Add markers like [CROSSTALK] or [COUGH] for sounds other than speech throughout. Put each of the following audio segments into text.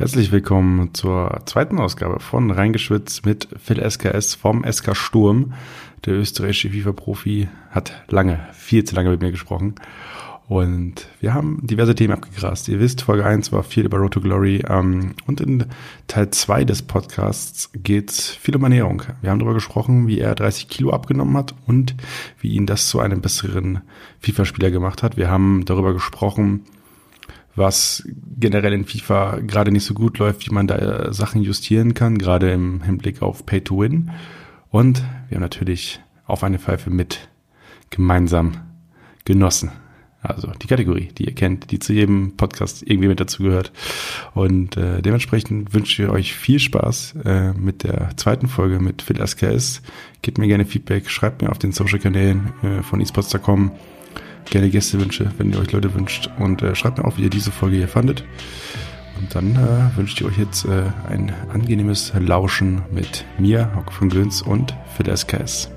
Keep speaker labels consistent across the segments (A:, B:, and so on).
A: Herzlich willkommen zur zweiten Ausgabe von Reingeschwitzt mit Phil SKS vom SK Sturm. Der österreichische FIFA-Profi hat lange, viel zu lange mit mir gesprochen. Und wir haben diverse Themen abgegrast. Ihr wisst, Folge 1 war viel über Road to Glory. Ähm, und in Teil 2 des Podcasts geht es viel um Ernährung. Wir haben darüber gesprochen, wie er 30 Kilo abgenommen hat und wie ihn das zu einem besseren FIFA-Spieler gemacht hat. Wir haben darüber gesprochen, was generell in FIFA gerade nicht so gut läuft, wie man da äh, Sachen justieren kann, gerade im Hinblick auf Pay to Win. Und wir haben natürlich auf eine Pfeife mit gemeinsam genossen. Also die Kategorie, die ihr kennt, die zu jedem Podcast irgendwie mit dazugehört. Und äh, dementsprechend wünsche ich euch viel Spaß äh, mit der zweiten Folge mit Phil SKS. Gebt mir gerne Feedback, schreibt mir auf den Social-Kanälen äh, von esports.com gerne Gästewünsche, wenn ihr euch Leute wünscht. Und äh, schreibt mir auch, wie ihr diese Folge hier fandet. Und dann äh, wünsche ich euch jetzt äh, ein angenehmes Lauschen mit mir, Hauke von Göns und Phil SKS.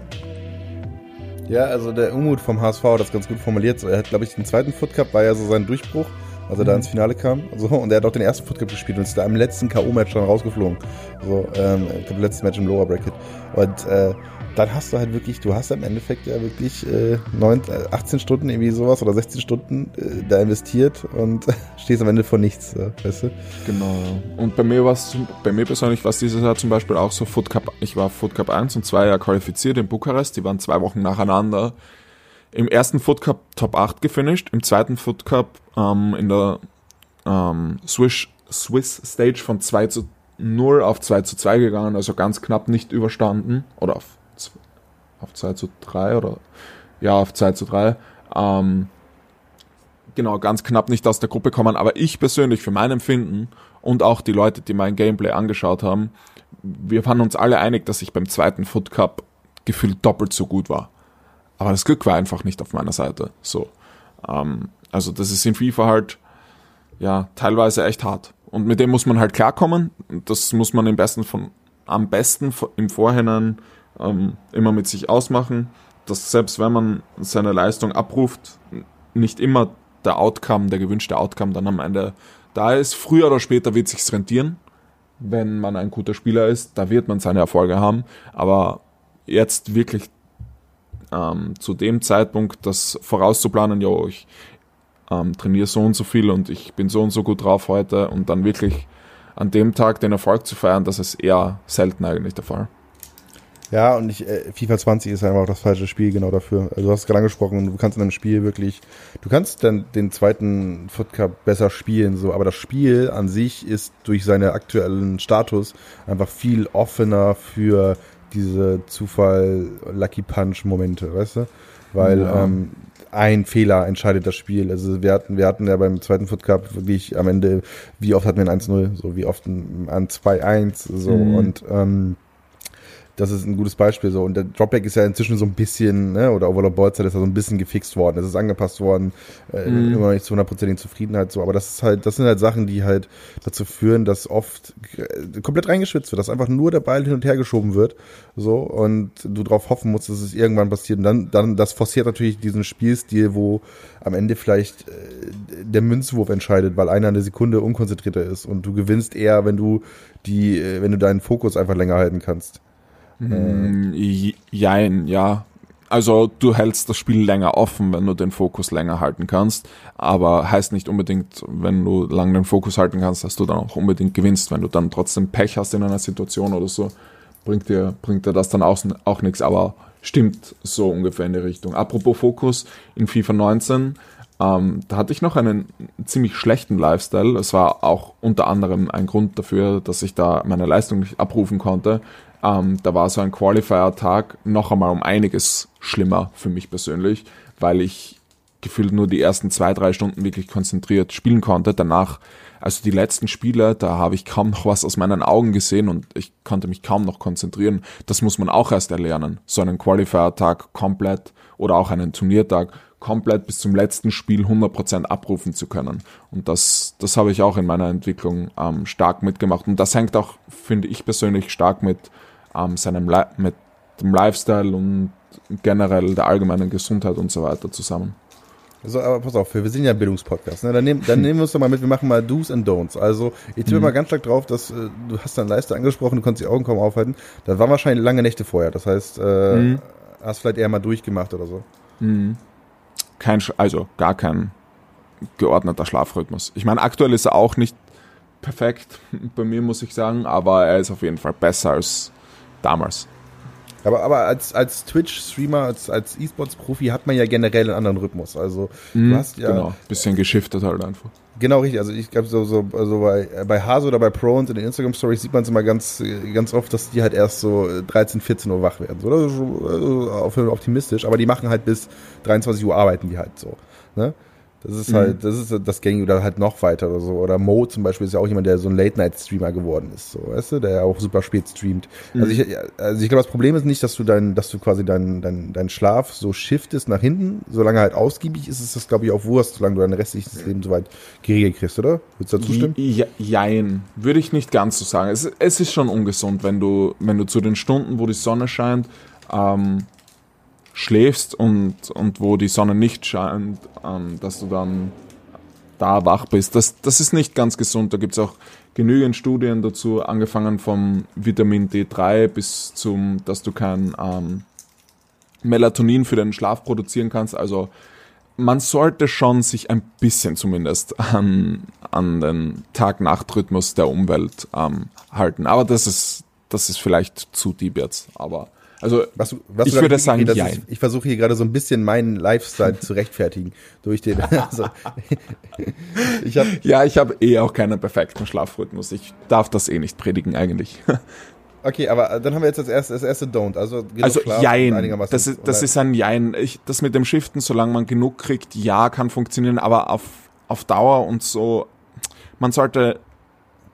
B: Ja, also der Unmut vom HSV hat das ganz gut formuliert. So, er hat, glaube ich, den zweiten Foot Cup war ja so sein Durchbruch, als er mhm. da ins Finale kam. So, und er hat auch den ersten Foot Cup gespielt und ist da im letzten K.O.-Match dann rausgeflogen. So, ähm, ich glaube, letztes Match im Lower Bracket. Und äh, dann hast du halt wirklich, du hast im Endeffekt ja wirklich äh, 9, 18 äh, Stunden irgendwie sowas oder 16 Stunden äh, da investiert und [LAUGHS] stehst am Ende vor nichts, weißt du?
C: Genau. Und bei mir war es, bei mir persönlich war es dieses Jahr zum Beispiel auch so Foot Cup, ich war Foot Cup 1 und 2 Jahre qualifiziert in Bukarest, die waren zwei Wochen nacheinander. Im ersten Foot Cup Top 8 gefinisht, im zweiten Foot Cup ähm, in der ähm, Swiss, Swiss Stage von 2 zu 0 auf 2 zu 2 gegangen, also ganz knapp nicht überstanden oder auf auf 2 zu 3 oder ja, auf 2 zu 3. Ähm, genau, ganz knapp nicht aus der Gruppe kommen, aber ich persönlich für mein Empfinden und auch die Leute, die mein Gameplay angeschaut haben, wir waren uns alle einig, dass ich beim zweiten Foot Cup gefühlt doppelt so gut war. Aber das Glück war einfach nicht auf meiner Seite. So. Ähm, also das ist in FIFA halt ja teilweise echt hart. Und mit dem muss man halt klarkommen. Das muss man im besten von, am besten im Vorhinein ähm, immer mit sich ausmachen, dass selbst wenn man seine Leistung abruft, nicht immer der Outcome, der gewünschte Outcome dann am Ende da ist. Früher oder später wird sich's rentieren, wenn man ein guter Spieler ist, da wird man seine Erfolge haben, aber jetzt wirklich ähm, zu dem Zeitpunkt das vorauszuplanen, ja, ich ähm, trainiere so und so viel und ich bin so und so gut drauf heute und dann wirklich an dem Tag den Erfolg zu feiern, das ist eher selten eigentlich der Fall.
B: Ja, und ich, äh, FIFA 20 ist einfach auch das falsche Spiel genau dafür. Also du hast es gerade angesprochen, du kannst in einem Spiel wirklich, du kannst dann den zweiten Foot Cup besser spielen, so, aber das Spiel an sich ist durch seinen aktuellen Status einfach viel offener für diese Zufall Lucky Punch Momente, weißt du? Weil ja. ähm, ein Fehler entscheidet das Spiel. Also wir hatten, wir hatten ja beim zweiten Foot Cup wirklich am Ende, wie oft hatten wir ein 1-0, so wie oft ein, ein 2-1, so mhm. und ähm, das ist ein gutes Beispiel so. Und der Dropback ist ja inzwischen so ein bisschen, ne, oder Overlord Ballzeit ist ja so ein bisschen gefixt worden. Es ist angepasst worden, äh, mhm. immer noch nicht zu hundertprozentigen Zufriedenheit so. Aber das ist halt, das sind halt Sachen, die halt dazu führen, dass oft äh, komplett reingeschwitzt wird, dass einfach nur der Ball hin und her geschoben wird, so, und du darauf hoffen musst, dass es irgendwann passiert. Und dann, dann, das forciert natürlich diesen Spielstil, wo am Ende vielleicht äh, der Münzwurf entscheidet, weil einer eine Sekunde unkonzentrierter ist und du gewinnst eher, wenn du die, äh, wenn du deinen Fokus einfach länger halten kannst.
C: Äh. Jein, ja. Also du hältst das Spiel länger offen, wenn du den Fokus länger halten kannst, aber heißt nicht unbedingt, wenn du lang den Fokus halten kannst, dass du dann auch unbedingt gewinnst. Wenn du dann trotzdem Pech hast in einer Situation oder so, bringt dir, bringt dir das dann auch, auch nichts, aber stimmt so ungefähr in die Richtung. Apropos Fokus, in FIFA 19, ähm, da hatte ich noch einen ziemlich schlechten Lifestyle. Es war auch unter anderem ein Grund dafür, dass ich da meine Leistung nicht abrufen konnte. Ähm, da war so ein Qualifier-Tag noch einmal um einiges schlimmer für mich persönlich, weil ich gefühlt nur die ersten zwei, drei Stunden wirklich konzentriert spielen konnte. Danach, also die letzten Spiele, da habe ich kaum noch was aus meinen Augen gesehen und ich konnte mich kaum noch konzentrieren. Das muss man auch erst erlernen. So einen Qualifier-Tag komplett oder auch einen Turniertag komplett bis zum letzten Spiel 100% abrufen zu können. Und das, das habe ich auch in meiner Entwicklung ähm, stark mitgemacht. Und das hängt auch, finde ich persönlich, stark mit ähm, seinem Li mit dem Lifestyle und generell der allgemeinen Gesundheit und so weiter zusammen.
B: Also, aber pass auf, wir sind ja ein Bildungspodcast. Ne? Dann, nehm, dann nehmen wir uns doch mal mit, wir machen mal Do's and Don'ts. Also, ich tippe
C: Mhm.
B: mal ganz stark drauf, dass äh, du hast deine Leiste angesprochen, du konntest die Augen kaum aufhalten. Das waren wahrscheinlich lange Nächte vorher. Das heißt, äh,
C: Mhm.
B: hast vielleicht eher mal durchgemacht oder so.
C: Mhm. Kein, also gar kein geordneter Schlafrhythmus. Ich meine, aktuell ist er auch nicht perfekt [LAUGHS] bei mir, muss ich sagen, aber er ist auf jeden Fall besser als damals.
B: Aber, aber als, als Twitch-Streamer, als, als E-Sports-Profi hat man ja generell einen anderen Rhythmus. Also, du hast ja.
C: Genau, bisschen geschiftet halt einfach.
B: Genau, richtig. Also ich glaube, so, so also bei, bei Hase oder bei Pro und in den Instagram-Stories sieht man es immer ganz, äh, ganz oft, dass die halt erst so äh, 13, 14 Uhr wach werden. So, das ist schon, Fall optimistisch, aber die machen halt bis 23 Uhr arbeiten die halt so. Ne? Das ist
C: Mhm.
B: halt, das ist das Gängige oder halt noch weiter oder so. Oder Mo zum Beispiel ist ja auch jemand, der so ein Late-Night-Streamer geworden ist, so, weißt du, der ja auch super spät streamt. Also ich, also ich glaube, das Problem ist nicht, dass du dein, dass du quasi deinen dein, dein Schlaf so shiftest nach hinten, solange er halt ausgiebig ist, ist das, glaube ich, auch Wurst, solange du dein restliches Leben soweit geregelt kriegst, oder? Würdest du dazu stimmen?
C: Je- Jein, würde ich nicht ganz so sagen. Es, es ist schon ungesund, wenn du, wenn du zu den Stunden, wo die Sonne scheint, ähm, schläfst und, und wo die Sonne nicht scheint, ähm, dass du dann da wach bist. Das, das ist nicht ganz gesund. Da gibt es auch genügend Studien dazu, angefangen vom Vitamin D3 bis zum, dass du kein ähm, Melatonin für den Schlaf produzieren kannst. Also man sollte schon sich ein bisschen zumindest an, an den Tag-Nacht-Rhythmus der Umwelt ähm, halten. Aber das ist, das ist vielleicht zu deep jetzt. Aber also
B: Was, du- was
C: ich würde sagen, jein.
B: ist, Ich versuche hier gerade so ein bisschen meinen Lifestyle zu rechtfertigen durch den. [LAUGHS] Also, ich habe
C: Ja, ich habe eh auch keinen perfekten Schlafrhythmus. Ich darf das eh nicht predigen eigentlich. [LAUGHS]
B: okay, aber dann haben wir jetzt das erste, das erste Don't. Also,
C: Also Jein. Das ist, das ist ein Jein. Ich, das mit dem Shiften, solange man genug kriegt, ja, kann funktionieren, aber auf, auf Dauer und so, man sollte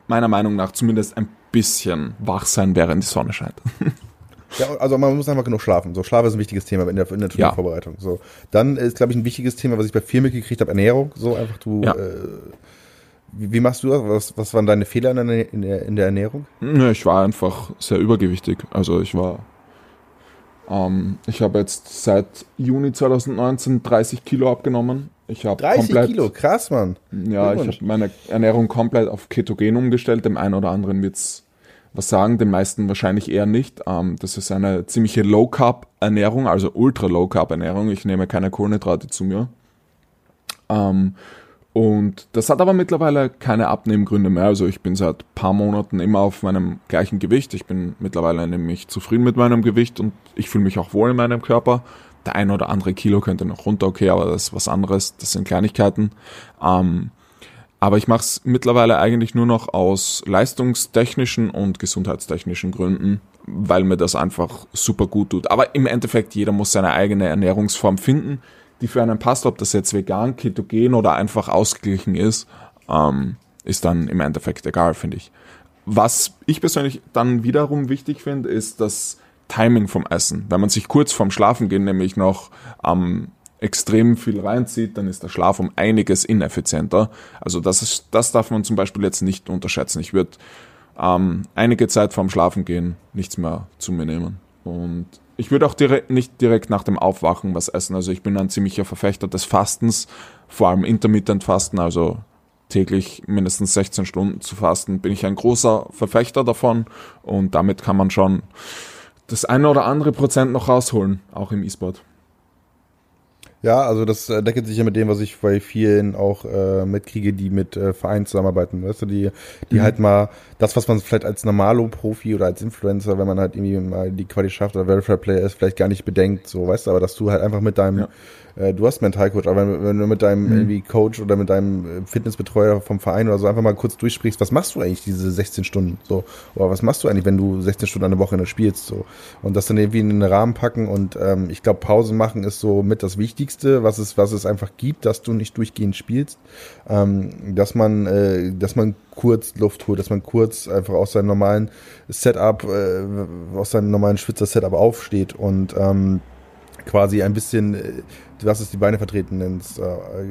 C: meiner Meinung nach zumindest ein bisschen wach sein, während die Sonne scheint. [LAUGHS]
B: Ja, also man muss einfach genug schlafen. So, Schlaf ist ein wichtiges Thema in der, in der
C: Ja.
B: Turniervorbereitung. So, dann ist, glaube ich, ein wichtiges Thema, was ich bei vielen mitgekriegt habe, Ernährung. So einfach du.
C: Ja.
B: Äh, wie, wie machst du das? Was, was waren deine Fehler in der, in der, in der Ernährung?
C: Nö, ich war einfach sehr übergewichtig. Also ich war. Ähm, ich habe jetzt seit Juni 2019 30 Kilo abgenommen. Ich habe
B: 30
C: komplett,
B: Kilo, krass, Mann.
C: Ja, ich habe meine Ernährung komplett auf Ketogen umgestellt. Dem einen oder anderen wird's was sagen, den meisten wahrscheinlich eher nicht. Ähm, das ist eine ziemliche Low-Carb-Ernährung, also Ultra-Low-Carb-Ernährung. Ich nehme keine Kohlenhydrate zu mir. Ähm, und das hat aber mittlerweile keine Abnehmgründe mehr. Also ich bin seit paar Monaten immer auf meinem gleichen Gewicht. Ich bin mittlerweile nämlich zufrieden mit meinem Gewicht und ich fühle mich auch wohl in meinem Körper. Der ein oder andere Kilo könnte noch runter, okay, aber das ist was anderes. Das sind Kleinigkeiten. Ähm, aber ich mache es mittlerweile eigentlich nur noch aus leistungstechnischen und gesundheitstechnischen Gründen, weil mir das einfach super gut tut. Aber im Endeffekt, jeder muss seine eigene Ernährungsform finden, die für einen passt, ob das jetzt vegan, ketogen oder einfach ausgeglichen ist, ähm, ist dann im Endeffekt egal, finde ich. Was ich persönlich dann wiederum wichtig finde, ist das Timing vom Essen. Wenn man sich kurz vorm Schlafengehen nämlich noch ähm, extrem viel reinzieht, dann ist der Schlaf um einiges ineffizienter. Also das ist, das darf man zum Beispiel jetzt nicht unterschätzen. Ich würde ähm, einige Zeit vorm Schlafengehen nichts mehr zu mir nehmen. Und ich würde auch direkt, nicht direkt nach dem Aufwachen was essen. Also ich bin ein ziemlicher Verfechter des Fastens, vor allem Intermittent Fasten, also täglich mindestens 16 Stunden zu fasten, bin ich ein großer Verfechter davon und damit kann man schon das eine oder andere Prozent noch rausholen, auch im E-Sport.
B: Ja, also das äh, deckelt sich ja mit dem, was ich bei vielen auch äh, mitkriege, die mit äh, Vereinen zusammenarbeiten, weißt du, die, die
C: Mhm.
B: halt mal das, was man vielleicht als Normalo-Profi oder als Influencer, wenn man halt irgendwie mal die Quali schafft oder Verified Player ist, vielleicht gar nicht bedenkt, so, weißt du, aber dass du halt einfach mit deinem,
C: Ja.
B: Äh, du hast Mentalcoach, aber wenn, wenn du mit deinem
C: Mhm.
B: irgendwie Coach oder mit deinem äh, Fitnessbetreuer vom Verein oder so einfach mal kurz durchsprichst, was machst du eigentlich diese 16 Stunden, so, oder was machst du eigentlich, wenn du 16 Stunden eine Woche spielst, so, und das dann irgendwie in den Rahmen packen und ähm, ich glaube, Pausen machen ist so mit das Wichtigste, was es, was es einfach gibt, dass du nicht durchgehend spielst, ähm, dass man, äh, dass man kurz Luft holt, dass man kurz einfach aus seinem normalen Setup, äh, aus seinem normalen Schwitzer-Setup aufsteht und ähm, quasi ein bisschen, hast es die Beine vertreten nennst, äh,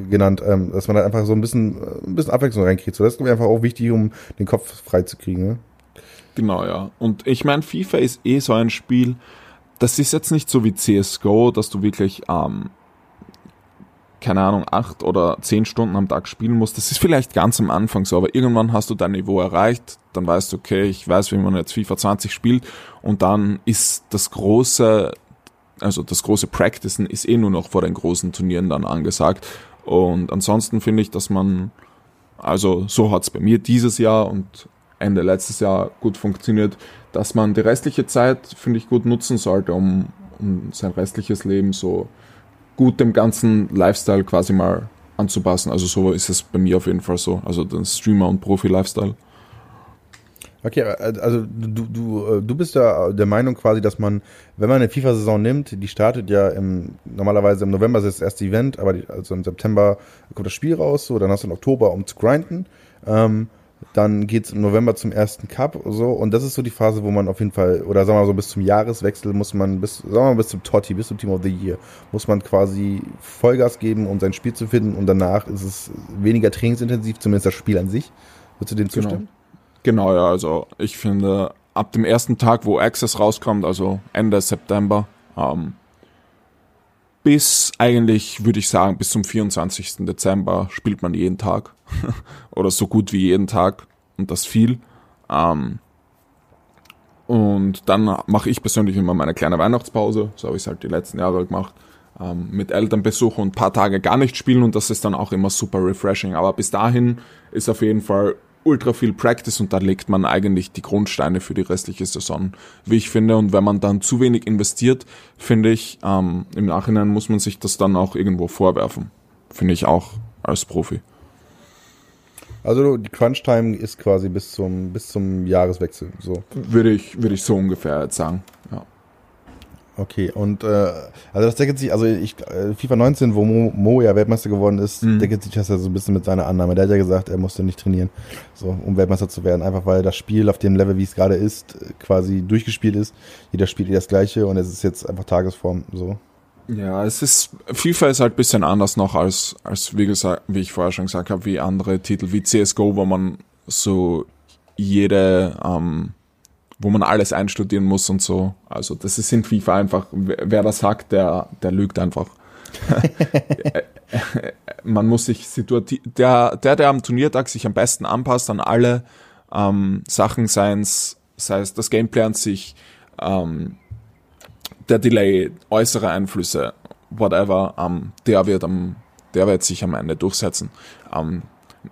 B: genannt, ähm, dass man da einfach so ein bisschen, äh, ein bisschen Abwechslung reinkriegt. So, das ist ich, einfach auch wichtig, um den Kopf frei zu kriegen. Ne?
C: Genau, ja. Und ich meine, FIFA ist eh so ein Spiel, das ist jetzt nicht so wie CSGO, dass du wirklich ähm, keine Ahnung, acht oder zehn Stunden am Tag spielen musst. Das ist vielleicht ganz am Anfang so, aber irgendwann hast du dein Niveau erreicht, dann weißt du, okay, ich weiß, wie man jetzt FIFA 20 spielt und dann ist das große, also das große Practicen ist eh nur noch vor den großen Turnieren dann angesagt. Und ansonsten finde ich, dass man, also so hat's bei mir dieses Jahr und Ende letztes Jahr gut funktioniert, dass man die restliche Zeit, finde ich, gut nutzen sollte, um, um sein restliches Leben so gut dem ganzen Lifestyle quasi mal anzupassen. Also so ist es bei mir auf jeden Fall so. Also den Streamer- und Profi-Lifestyle.
B: Okay, also du, du, du bist ja der Meinung quasi, dass man, wenn man eine FIFA-Saison nimmt, die startet ja im, normalerweise im November ist das erste Event, aber die, also im September kommt das Spiel raus, so, dann hast du im Oktober, um zu grinden. Ähm, dann geht's im November zum ersten Cup so und das ist so die Phase, wo man auf jeden Fall oder sagen wir mal so bis zum Jahreswechsel muss man bis sagen wir mal bis zum Totti, bis zum Team of the Year muss man quasi Vollgas geben, um sein Spiel zu finden und danach ist es weniger trainingsintensiv, zumindest das Spiel an sich. Würdest du dem zustimmen?
C: Genau, ja, also ich finde, ab dem ersten Tag, wo Access rauskommt, also Ende September, ähm, bis eigentlich, würde ich sagen, bis zum 24. Dezember spielt man jeden Tag. [LAUGHS] Oder so gut wie jeden Tag. Und das viel. Ähm, und dann mache ich persönlich immer meine kleine Weihnachtspause. So habe ich es halt die letzten Jahre gemacht. Ähm, mit Elternbesuch und ein paar Tage gar nicht spielen und das ist dann auch immer super refreshing. Aber bis dahin ist auf jeden Fall ultra viel Practice und da legt man eigentlich die Grundsteine für die restliche Saison, wie ich finde. Und wenn man dann zu wenig investiert, finde ich, ähm, im Nachhinein muss man sich das dann auch irgendwo vorwerfen. Finde ich auch als Profi.
B: Also die Crunch-Time ist quasi bis zum, bis zum Jahreswechsel. So.
C: Würde ich, würde ich so ungefähr jetzt sagen.
B: Okay, und äh, also das deckelt sich, also ich, äh, FIFA 19, wo Mo, Mo ja Weltmeister geworden ist,
C: Mhm.
B: deckelt sich das ja so ein bisschen mit seiner Annahme. Der hat ja gesagt, er musste nicht trainieren, so, um Weltmeister zu werden, einfach weil das Spiel auf dem Level, wie es gerade ist, quasi durchgespielt ist. Jeder spielt eh das Gleiche und es ist jetzt einfach Tagesform, so.
C: Ja, es ist, FIFA ist halt ein bisschen anders noch als, als wie gesagt, wie ich vorher schon gesagt habe, wie andere Titel wie CSGO, wo man so jede, ähm, wo man alles einstudieren muss und so. Also das ist in FIFA einfach, wer das sagt, der, der lügt einfach. [LAUGHS] man muss sich situativ, der, der, der am Turniertag sich am besten anpasst an alle ähm, Sachen, sei es, sei es das Gameplay an sich, ähm, der Delay, äußere Einflüsse, whatever, ähm, der wird am, der wird sich am Ende durchsetzen. Ähm,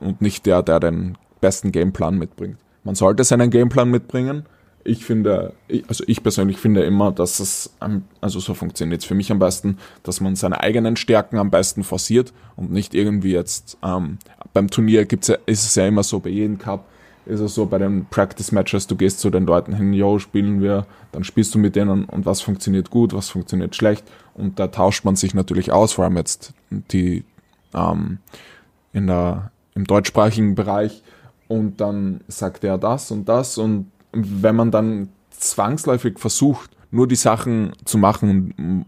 C: und nicht der, der den besten Gameplan mitbringt. Man sollte seinen Gameplan mitbringen. Ich finde, also ich persönlich finde immer, dass es, also so funktioniert es für mich am besten, dass man seine eigenen Stärken am besten forciert und nicht irgendwie jetzt, ähm, beim Turnier gibt's ja, ist es ja immer so, bei jedem Cup ist es so, bei den Practice Matches, du gehst zu den Leuten hin, yo, spielen wir, dann spielst du mit denen und was funktioniert gut, was funktioniert schlecht und da tauscht man sich natürlich aus, vor allem jetzt die, ähm, in der, im deutschsprachigen Bereich und dann sagt er das und das und wenn man dann zwangsläufig versucht, nur die Sachen zu machen,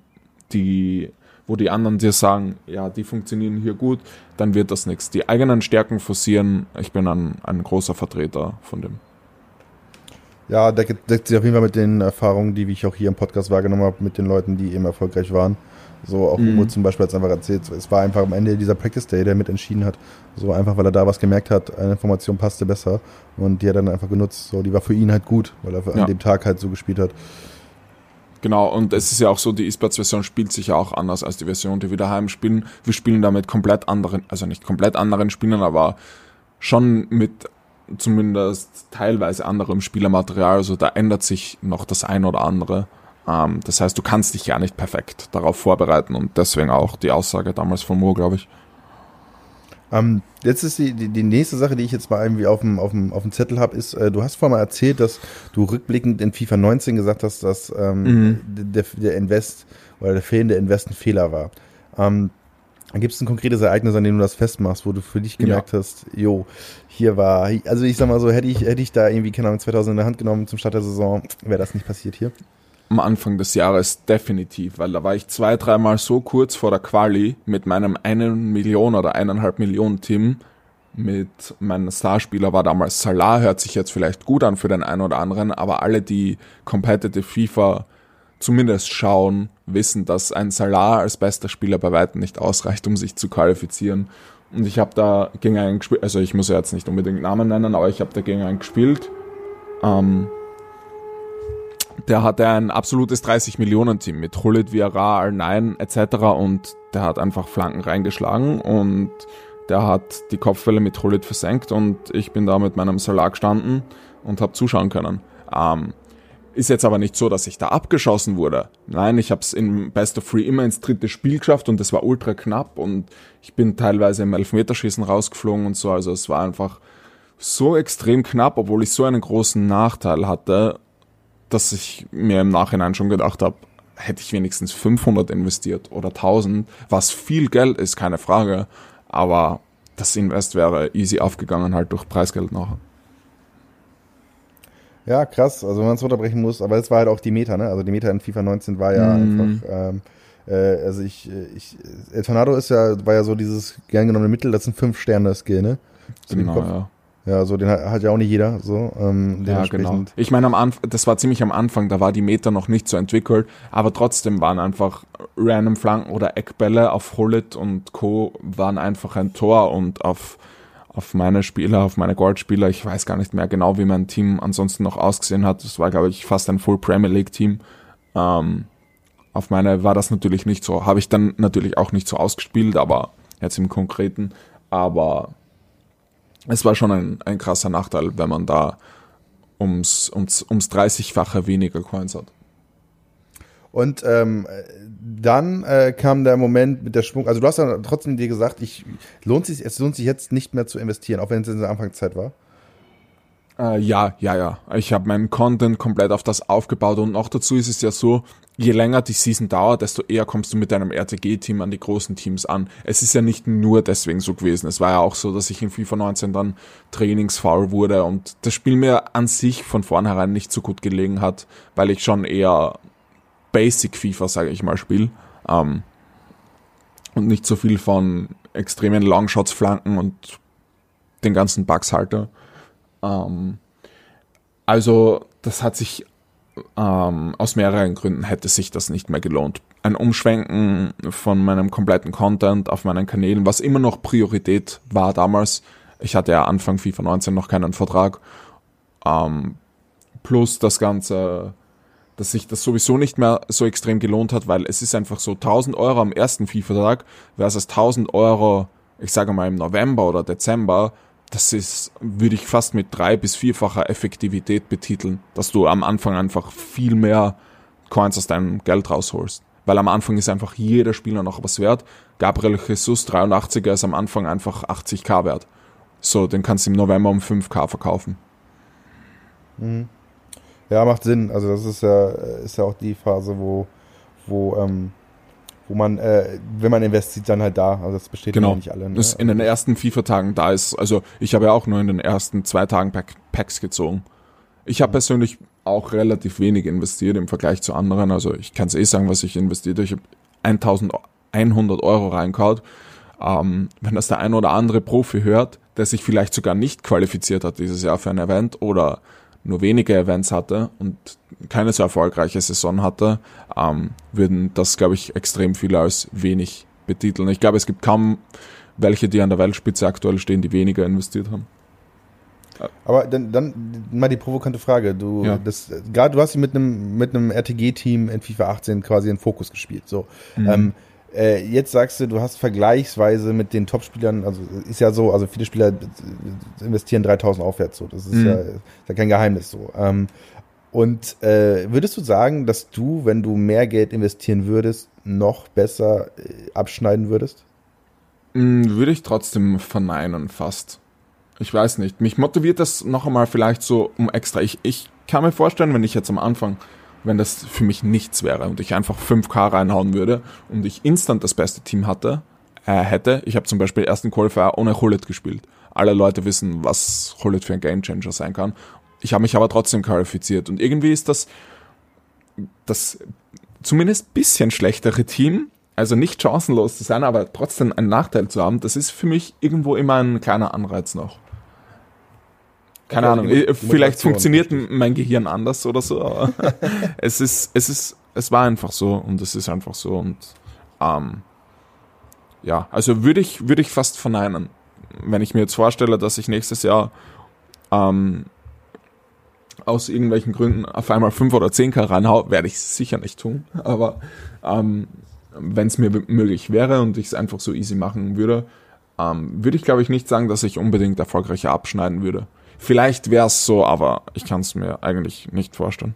C: die, wo die anderen dir sagen, ja, die funktionieren hier gut, dann wird das nichts. Die eigenen Stärken forcieren, ich bin ein, ein großer Vertreter von dem.
B: Ja, deckt, deckt sich auf jeden Fall mit den Erfahrungen, die ich auch hier im Podcast wahrgenommen habe, mit den Leuten, die eben erfolgreich waren. So auch
C: Mhm.
B: Umo zum Beispiel hat es einfach erzählt, es war einfach am Ende dieser Practice Day, der mit entschieden hat. So einfach, weil er da was gemerkt hat, eine Information passte besser und die hat er dann einfach genutzt. So, die war für ihn halt gut, weil er
C: Ja.
B: an dem Tag halt so gespielt hat.
C: Genau, und es ist ja auch so, die E-Sports-Version spielt sich ja auch anders als die Version, die wir daheim spielen. Wir spielen da mit komplett anderen, also nicht komplett anderen Spielern, aber schon mit zumindest teilweise anderem Spielermaterial. Also da ändert sich noch das ein oder andere. Ähm, das heißt, du kannst dich ja nicht perfekt darauf vorbereiten und deswegen auch die Aussage damals von Mo, glaube ich.
B: Ähm, jetzt ist die, die, die nächste Sache, die ich jetzt mal irgendwie auf dem, auf dem, auf dem Zettel habe, ist, äh, du hast vorhin mal erzählt, dass du rückblickend in FIFA 19 gesagt hast, dass ähm,
C: Mhm.
B: der, der Invest oder der fehlende Invest ein Fehler war. Ähm, Gibt es ein konkretes Ereignis, an dem du das festmachst, wo du für dich gemerkt hast, jo, hier war, also ich sag mal so, hätte ich, hätte ich da irgendwie, keine Ahnung, 2000 in der Hand genommen zum Start der Saison, wäre das nicht passiert hier.
C: Am Anfang des Jahres definitiv, weil da war ich zwei, dreimal so kurz vor der Quali mit meinem einen Million oder eineinhalb Millionen Team. Mit meinem Starspieler war damals Salah, hört sich jetzt vielleicht gut an für den einen oder anderen, aber alle, die Competitive FIFA zumindest schauen, wissen, dass ein Salah als bester Spieler bei weitem nicht ausreicht, um sich zu qualifizieren. Und ich habe da gegen einen gespielt, also ich muss ja jetzt nicht unbedingt Namen nennen, aber ich habe da gegen einen gespielt. Ähm, der hatte ein absolutes 30-Millionen-Team mit Hulit, Viera, Al9 etc. und der hat einfach Flanken reingeschlagen und der hat die Kopfwelle mit Hulit versenkt und ich bin da mit meinem Salar gestanden und habe zuschauen können. Ähm, ist jetzt aber nicht so, dass ich da abgeschossen wurde. Nein, ich habe es im Best of Three immer ins dritte Spiel geschafft und es war ultra knapp und ich bin teilweise im Elfmeterschießen rausgeflogen und so. Also es war einfach so extrem knapp, obwohl ich so einen großen Nachteil hatte, dass ich mir im Nachhinein schon gedacht habe, hätte ich wenigstens 500 investiert oder 1000, was viel Geld ist, keine Frage, aber das Invest wäre easy aufgegangen halt durch Preisgeld nachher.
B: Ja, krass, also wenn man es runterbrechen muss, aber es war halt auch die Meta, ne? Also die Meta in FIFA 19 war ja mm. einfach, ähm, äh, also ich, ich, El Tornado ist ja, war ja so dieses gern genommene Mittel, das sind fünf Sterne Skill, ne?
C: Genau, ja.
B: Ja, so den hat, ja auch nicht jeder. So, ähm,
C: ja, genau. Ich meine, am Anfang, das war ziemlich am Anfang, da war die Meta noch nicht so entwickelt, aber trotzdem waren einfach random Flanken oder Eckbälle auf Hullet und Co. waren einfach ein Tor und auf, auf meine Spieler, auf meine Goldspieler, ich weiß gar nicht mehr genau, wie mein Team ansonsten noch ausgesehen hat. Das war, glaube ich, fast ein Full Premier League Team. Ähm, auf meine war das natürlich nicht so. Habe ich dann natürlich auch nicht so ausgespielt, aber jetzt im Konkreten. Aber es war schon ein, ein krasser Nachteil, wenn man da ums, ums, ums 30-fache weniger Coins hat.
B: Und ähm, dann äh, kam der Moment mit der Schwung. Also du hast dann trotzdem dir gesagt, ich lohnt sich, es lohnt sich jetzt nicht mehr zu investieren, auch wenn es in der Anfangszeit war.
C: Äh, ja, ja, ja. Ich habe meinen Content komplett auf das aufgebaut und noch dazu ist es ja so, je länger die Season dauert, desto eher kommst du mit deinem RTG-Team an die großen Teams an. Es ist ja nicht nur deswegen so gewesen. Es war ja auch so, dass ich in FIFA 19 dann trainingsfaul wurde und das Spiel mir an sich von vornherein nicht so gut gelegen hat, weil ich schon eher Basic FIFA, sage ich mal, spiele. Ähm, und nicht so viel von extremen Longshots, Flanken und den ganzen Bugs halte. Ähm, also, das hat sich ähm, aus mehreren Gründen hätte sich das nicht mehr gelohnt. Ein Umschwenken von meinem kompletten Content auf meinen Kanälen, was immer noch Priorität war damals. Ich hatte ja Anfang FIFA 19 noch keinen Vertrag. Ähm, plus das Ganze, dass sich das sowieso nicht mehr so extrem gelohnt hat, weil es ist einfach so 1000 Euro am ersten FIFA-Tag versus 1000 Euro, ich sage mal im November oder Dezember, das ist, würde ich fast mit drei- bis vierfacher Effektivität betiteln, dass du am Anfang einfach viel mehr Coins aus deinem Geld rausholst. Weil am Anfang ist einfach jeder Spieler noch was wert. Gabriel Jesus 83er ist am Anfang einfach 80k wert. So, den kannst du im November um 5k verkaufen.
B: Mhm. Ja, macht Sinn. Also das ist ja, ist ja auch die Phase, wo, wo ähm, wo man, äh, wenn man investiert, dann halt da. Also das besteht
C: genau.
B: ja
C: nicht alle. Ne? Das in den ersten FIFA-Tagen da ist, also ich habe ja auch nur in den ersten zwei Tagen Pack, Packs gezogen. Ich habe persönlich auch relativ wenig investiert im Vergleich zu anderen. Also ich kann es eh sagen, was ich investiert habe. Ich habe 1100 Euro reingehauen. Ähm, wenn das der ein oder andere Profi hört, der sich vielleicht sogar nicht qualifiziert hat dieses Jahr für ein Event oder nur wenige Events hatte und keine so erfolgreiche Saison hatte, ähm, würden das, glaube ich, extrem viele als wenig betiteln. Ich glaube, es gibt kaum welche, die an der Weltspitze aktuell stehen, die weniger investiert haben.
B: Aber dann, dann mal die provokante Frage. Du, ja. das, gerade du hast mit einem mit einem RTG-Team in FIFA 18 quasi einen Fokus gespielt. So. Mhm. Ähm, äh, jetzt sagst du, du hast vergleichsweise mit den Top-Spielern, also ist ja so, also viele Spieler investieren 3000 aufwärts, so. Das ist, mhm. ja, ist ja kein Geheimnis so. Ähm, und äh, würdest du sagen, dass du, wenn du mehr Geld investieren würdest, noch besser äh, abschneiden würdest?
C: Mhm, würde ich trotzdem verneinen, fast. Ich weiß nicht. Mich motiviert das noch einmal vielleicht so um extra. Ich, ich kann mir vorstellen, wenn ich jetzt am Anfang wenn das für mich nichts wäre und ich einfach 5K reinhauen würde und ich instant das beste Team hatte, äh, hätte. Ich habe zum Beispiel ersten Qualifier ohne Hullet gespielt. Alle Leute wissen, was Hullet für ein Gamechanger sein kann. Ich habe mich aber trotzdem qualifiziert und irgendwie ist das das zumindest bisschen schlechtere Team, also nicht chancenlos zu sein, aber trotzdem einen Nachteil zu haben, das ist für mich irgendwo immer ein kleiner Anreiz noch. Keine Ahnung, vielleicht funktioniert mein Gehirn anders oder so, aber [LAUGHS] es ist, es ist es war einfach so und es ist einfach so und ähm, ja, also würde ich, würde ich fast verneinen, wenn ich mir jetzt vorstelle, dass ich nächstes Jahr ähm, aus irgendwelchen Gründen auf einmal 5 oder 10k reinhau, werde ich sicher nicht tun, aber ähm, wenn es mir möglich wäre und ich es einfach so easy machen würde, ähm, würde ich glaube ich nicht sagen, dass ich unbedingt erfolgreicher abschneiden würde. Vielleicht wäre es so, aber ich kann es mir eigentlich nicht vorstellen.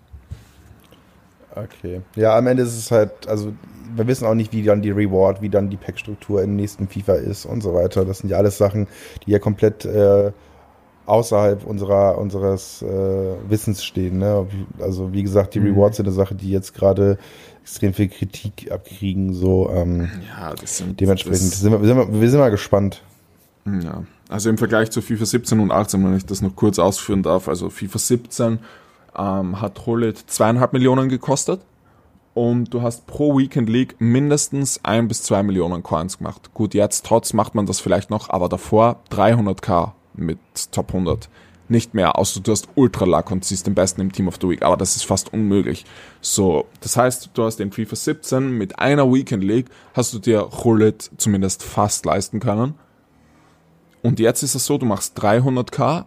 B: Okay. Ja, am Ende ist es halt, also wir wissen auch nicht, wie dann die Reward, wie dann die Pack-Struktur im nächsten FIFA ist und so weiter. Das sind ja alles Sachen, die ja komplett äh, außerhalb unserer unseres äh, Wissens stehen. Ne? Also wie gesagt, die mhm. Rewards sind eine Sache, die jetzt gerade extrem viel Kritik abkriegen. So ähm, ja, das sind, dementsprechend das sind wir, sind wir, wir sind mal gespannt.
C: Ja, also im Vergleich zu FIFA 17 und 18, wenn ich das noch kurz ausführen darf, also FIFA 17 ähm, hat Hullet zweieinhalb Millionen gekostet und du hast pro Weekend League mindestens ein bis zwei Millionen Coins gemacht. Gut, jetzt trotz macht man das vielleicht noch, aber davor 300k mit Top 100. Nicht mehr, außer du hast Ultra Luck und siehst den Besten im Team of the Week, aber das ist fast unmöglich. So, das heißt, du hast den FIFA 17 mit einer Weekend League, hast du dir Hullet zumindest fast leisten können. Und jetzt ist es so, du machst 300k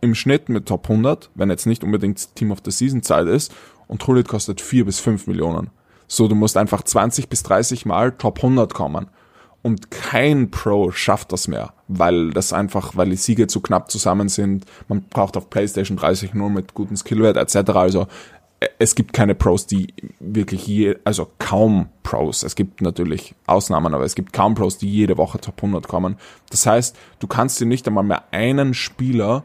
C: im Schnitt mit Top 100, wenn jetzt nicht unbedingt Team of the Season Zeit ist, und Hullet kostet 4 bis 5 Millionen. So, du musst einfach 20 bis 30 Mal Top 100 kommen. Und kein Pro schafft das mehr, weil das einfach, weil die Siege zu knapp zusammen sind. Man braucht auf PlayStation 30 nur mit guten Skillwert etc. Also es gibt keine Pros, die wirklich je, also kaum Pros. Es gibt natürlich Ausnahmen, aber es gibt kaum Pros, die jede Woche Top 100 kommen. Das heißt, du kannst dir nicht einmal mehr einen Spieler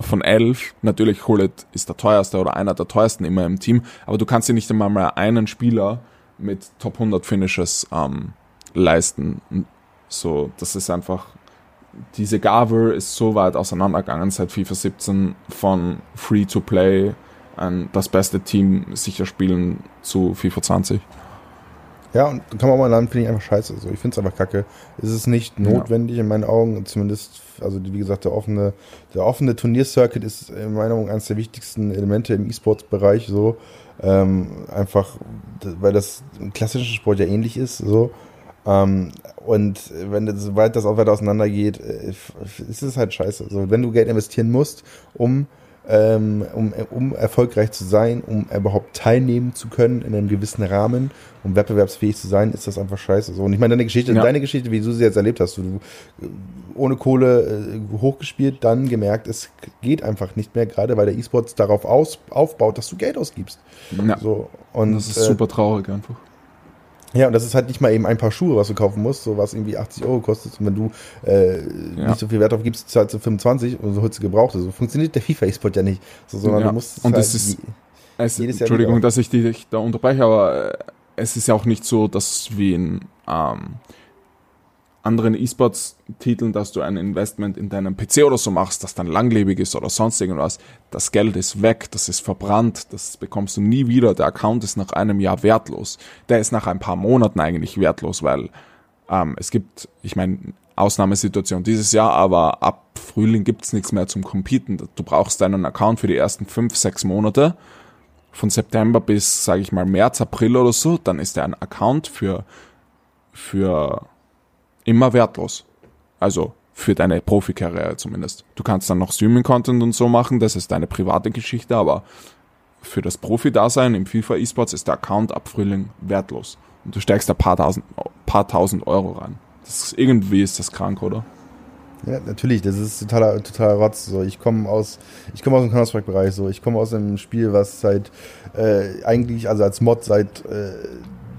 C: von elf, natürlich Hullet ist der teuerste oder einer der teuersten immer im Team, aber du kannst dir nicht einmal mehr einen Spieler mit Top 100 Finishes ähm, leisten. So, das ist einfach, diese Gabe ist so weit auseinandergegangen seit FIFA 17 von Free to Play, ein, das beste Team sicher spielen zu FIFA 20.
B: Ja, und kann man mal lernen, finde ich einfach scheiße. So, ich finde es einfach kacke. Es ist nicht notwendig ja. in meinen Augen, zumindest, also wie gesagt, der offene, der offene Turniercircuit ist in meiner Meinung eines der wichtigsten Elemente im E-Sports-Bereich, so. Ähm, einfach, weil das im klassischen Sport ja ähnlich ist, so. Ähm, und wenn das, sobald das auch weiter auseinander geht, äh, ist es halt scheiße. So, wenn du Geld investieren musst, um um, um erfolgreich zu sein, um überhaupt teilnehmen zu können in einem gewissen Rahmen, um wettbewerbsfähig zu sein, ist das einfach scheiße. So, und ich meine, deine Geschichte, ja. deine Geschichte, wie du sie jetzt erlebt hast, du, du ohne Kohle äh, hochgespielt, dann gemerkt, es geht einfach nicht mehr, gerade weil der E-Sports darauf aus, aufbaut, dass du Geld ausgibst.
C: Ja. So, und, das ist äh, super traurig einfach.
B: Ja, und das ist halt nicht mal eben ein paar Schuhe, was du kaufen musst, so was irgendwie 80 Euro kostet. Und wenn du äh, ja. nicht so viel Wert drauf gibst, zahlst du 25 und so holst du gebraucht. So funktioniert der FIFA-Export ja nicht. So, sondern ja. du musst
C: und halt es ist, es, Entschuldigung, dass ich dich da unterbreche, aber äh, es ist ja auch nicht so, dass wie in ähm, anderen E-Sports-Titeln, dass du ein Investment in deinem PC oder so machst, das dann langlebig ist oder sonst irgendwas, das Geld ist weg, das ist verbrannt, das bekommst du nie wieder, der Account ist nach einem Jahr wertlos. Der ist nach ein paar Monaten eigentlich wertlos, weil ähm, es gibt, ich meine, Ausnahmesituation dieses Jahr, aber ab Frühling gibt's nichts mehr zum Competen. Du brauchst deinen Account für die ersten fünf, sechs Monate. Von September bis, sage ich mal, März, April oder so, dann ist der ein Account für, für immer wertlos. Also für deine Profikarriere zumindest. Du kannst dann noch Streaming-Content und so machen, das ist deine private Geschichte, aber für das Profi-Dasein im FIFA E-Sports ist der Account ab Frühling wertlos. Und du steigst da paar tausend, paar tausend Euro rein. Das ist, irgendwie ist das krank, oder?
B: Ja, natürlich, das ist totaler, totaler Rotz. So, ich komme aus, ich aus dem Counter-Strike-Bereich, so, ich komme aus einem Spiel, was seit äh, eigentlich, also als Mod seit äh,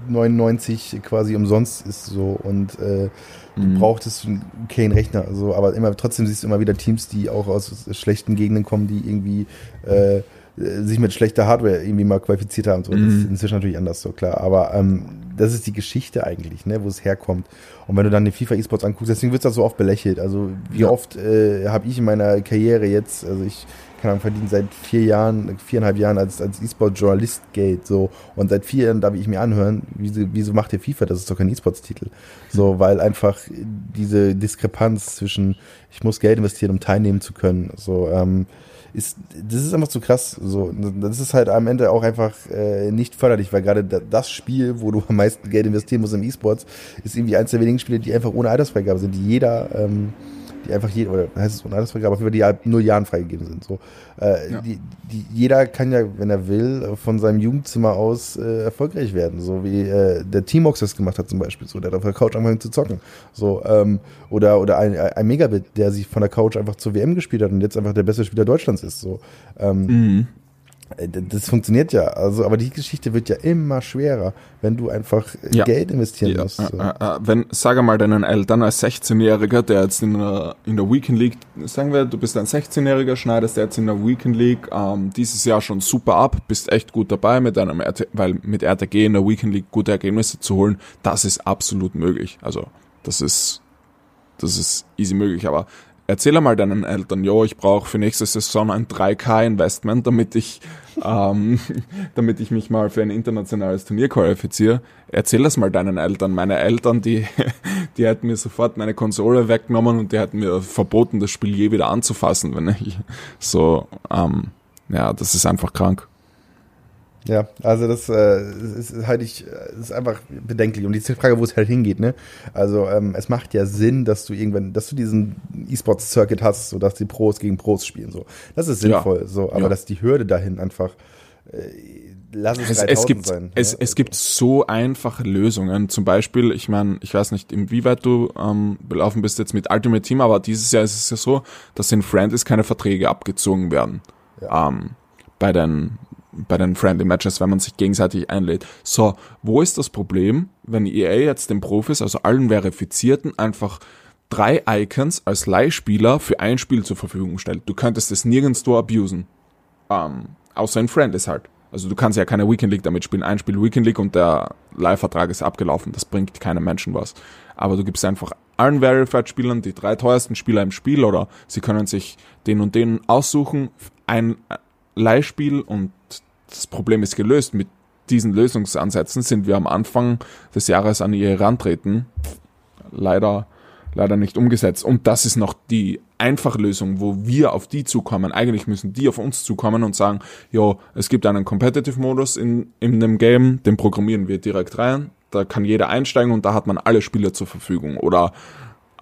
B: 99 quasi umsonst ist so und äh, du mhm. brauchtest einen okayen Rechner, so, aber immer trotzdem siehst du immer wieder Teams, die auch aus schlechten Gegenden kommen, die irgendwie äh, sich mit schlechter Hardware irgendwie mal qualifiziert haben. So. Mhm. Das ist inzwischen natürlich anders, so klar. Aber ähm, das ist die Geschichte eigentlich, ne, wo es herkommt. Und wenn du dann die FIFA E-Sports anguckst, deswegen wird das so oft belächelt. Also wie ja. oft äh, habe ich in meiner Karriere jetzt, also ich keine Ahnung, verdiene seit vier Jahren, viereinhalb Jahren als, als E-Sport-Journalist Geld, so. Und seit vier Jahren darf ich mir anhören, wieso, wieso macht der FIFA? Das ist doch kein E-Sports-Titel. So, mhm. weil einfach diese Diskrepanz zwischen, ich muss Geld investieren, um teilnehmen zu können, so, ähm, ist, das ist einfach zu krass. So, das ist halt am Ende auch einfach äh, nicht förderlich, weil gerade das Spiel, wo du am meisten Geld investieren musst im E-Sports, ist irgendwie eins der wenigen Spiele, die einfach ohne Altersfreigabe sind, die jeder ähm, die einfach jeder, oder heißt es Unterhaltungsfreigabe, auf jeden Fall die halt null Jahren freigegeben sind. So, äh, ja. die, die, jeder kann ja, wenn er will, von seinem Jugendzimmer aus äh, erfolgreich werden. So wie äh, der T-Mox das gemacht hat zum Beispiel. So, der hat auf der Couch angefangen zu zocken. So, ähm, oder, oder ein, ein Megabit, der sich von der Couch einfach zur WM gespielt hat und jetzt einfach der beste Spieler Deutschlands ist. So, ähm, mhm. Äh, das funktioniert ja. Also, aber die Geschichte wird ja immer schwerer, wenn du einfach äh, ja. Geld investieren ja. musst. So.
C: Äh, äh, wenn, sag mal deinen Eltern als 16-Jähriger, der jetzt in der, in der Weekend League, sagen wir, du bist ein 16-Jähriger, schneidest jetzt in der Weekend League ähm, dieses Jahr schon super ab, bist echt gut dabei mit einem, RT, weil mit RTG in der Weekend League gute Ergebnisse zu holen, das ist absolut möglich. Also, das ist, das ist easy möglich, aber erzähl einmal deinen Eltern, jo, ich brauche für nächste Saison ein 3K-Investment, damit ich, ähm, [LAUGHS] damit ich mich mal für ein internationales Turnier qualifiziere. Erzähl das mal deinen Eltern. Meine Eltern, die, [LAUGHS] die hätten mir sofort meine Konsole weggenommen und die hätten mir verboten, das Spiel je wieder anzufassen, wenn ich so, ähm, ja, das ist einfach krank.
B: Ja, also das äh, ist halt ich, ist einfach bedenklich. Und die Frage, wo es halt hingeht, ne? Also ähm, es macht ja Sinn, dass du irgendwann, dass du diesen E-Sports-Circuit hast, so dass die Pros gegen Pros spielen. So, das ist sinnvoll. Ja. So, aber ja. dass die Hürde dahin einfach äh,
C: lass es, es, es gibt, sein. Es, ja? es gibt so einfache Lösungen. Zum Beispiel, ich meine, ich weiß nicht, inwieweit du ähm, belaufen bist jetzt mit Ultimate Team, aber dieses Jahr ist es ja so, dass in Friendlies keine Verträge abgezogen werden. Ja. Ähm, bei den bei den Friendly Matches, wenn man sich gegenseitig einlädt. So, wo ist das Problem, wenn EA jetzt den Profis, also allen Verifizierten, einfach drei Icons als Leihspieler für ein Spiel zur Verfügung stellt? Du könntest es nirgendwo abusen. Ähm, außer in Friendlies halt. Also du kannst ja keine Weekend League damit spielen. Ein Spiel Weekend League und der Leihvertrag ist abgelaufen. Das bringt keinem Menschen was. Aber du gibst einfach allen Verified-Spielern die drei teuersten Spieler im Spiel oder sie können sich den und den aussuchen, ein Leihspiel und das Problem ist gelöst. Mit diesen Lösungsansätzen sind wir am Anfang des Jahres an ihr herantreten. Leider, leider nicht umgesetzt. Und das ist noch die einfache Lösung, wo wir auf die zukommen. Eigentlich müssen die auf uns zukommen und sagen, jo, es gibt einen Competitive-Modus in, in einem Game, den programmieren wir direkt rein. Da kann jeder einsteigen und da hat man alle Spieler zur Verfügung. Oder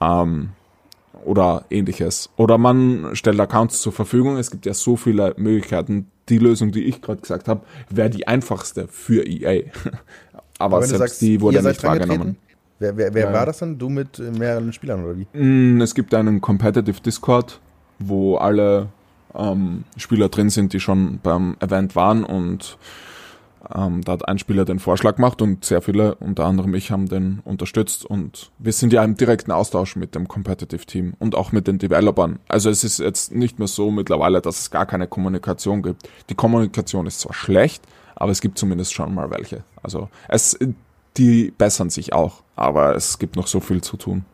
C: ähm, oder ähnliches. Oder man stellt Accounts zur Verfügung. Es gibt ja so viele Möglichkeiten. Die Lösung, die ich gerade gesagt habe, wäre die einfachste für EA. [LAUGHS] Aber, selbst sagst, die wurde nicht wahrgenommen.
B: Wer, wer, wer ja. war das dann? Du mit mehreren Spielern oder wie?
C: Mm, es gibt einen Competitive Discord, wo alle ähm, Spieler drin sind, die schon beim Event waren und ähm, da hat ein Spieler den Vorschlag gemacht und sehr viele, unter anderem ich, haben den unterstützt und wir sind ja im direkten Austausch mit dem Competitive Team und auch mit den Developern. Also es ist jetzt nicht mehr so mittlerweile, dass es gar keine Kommunikation gibt. Die Kommunikation ist zwar schlecht, aber es gibt zumindest schon mal welche. Also es, die bessern sich auch, aber es gibt noch so viel zu tun.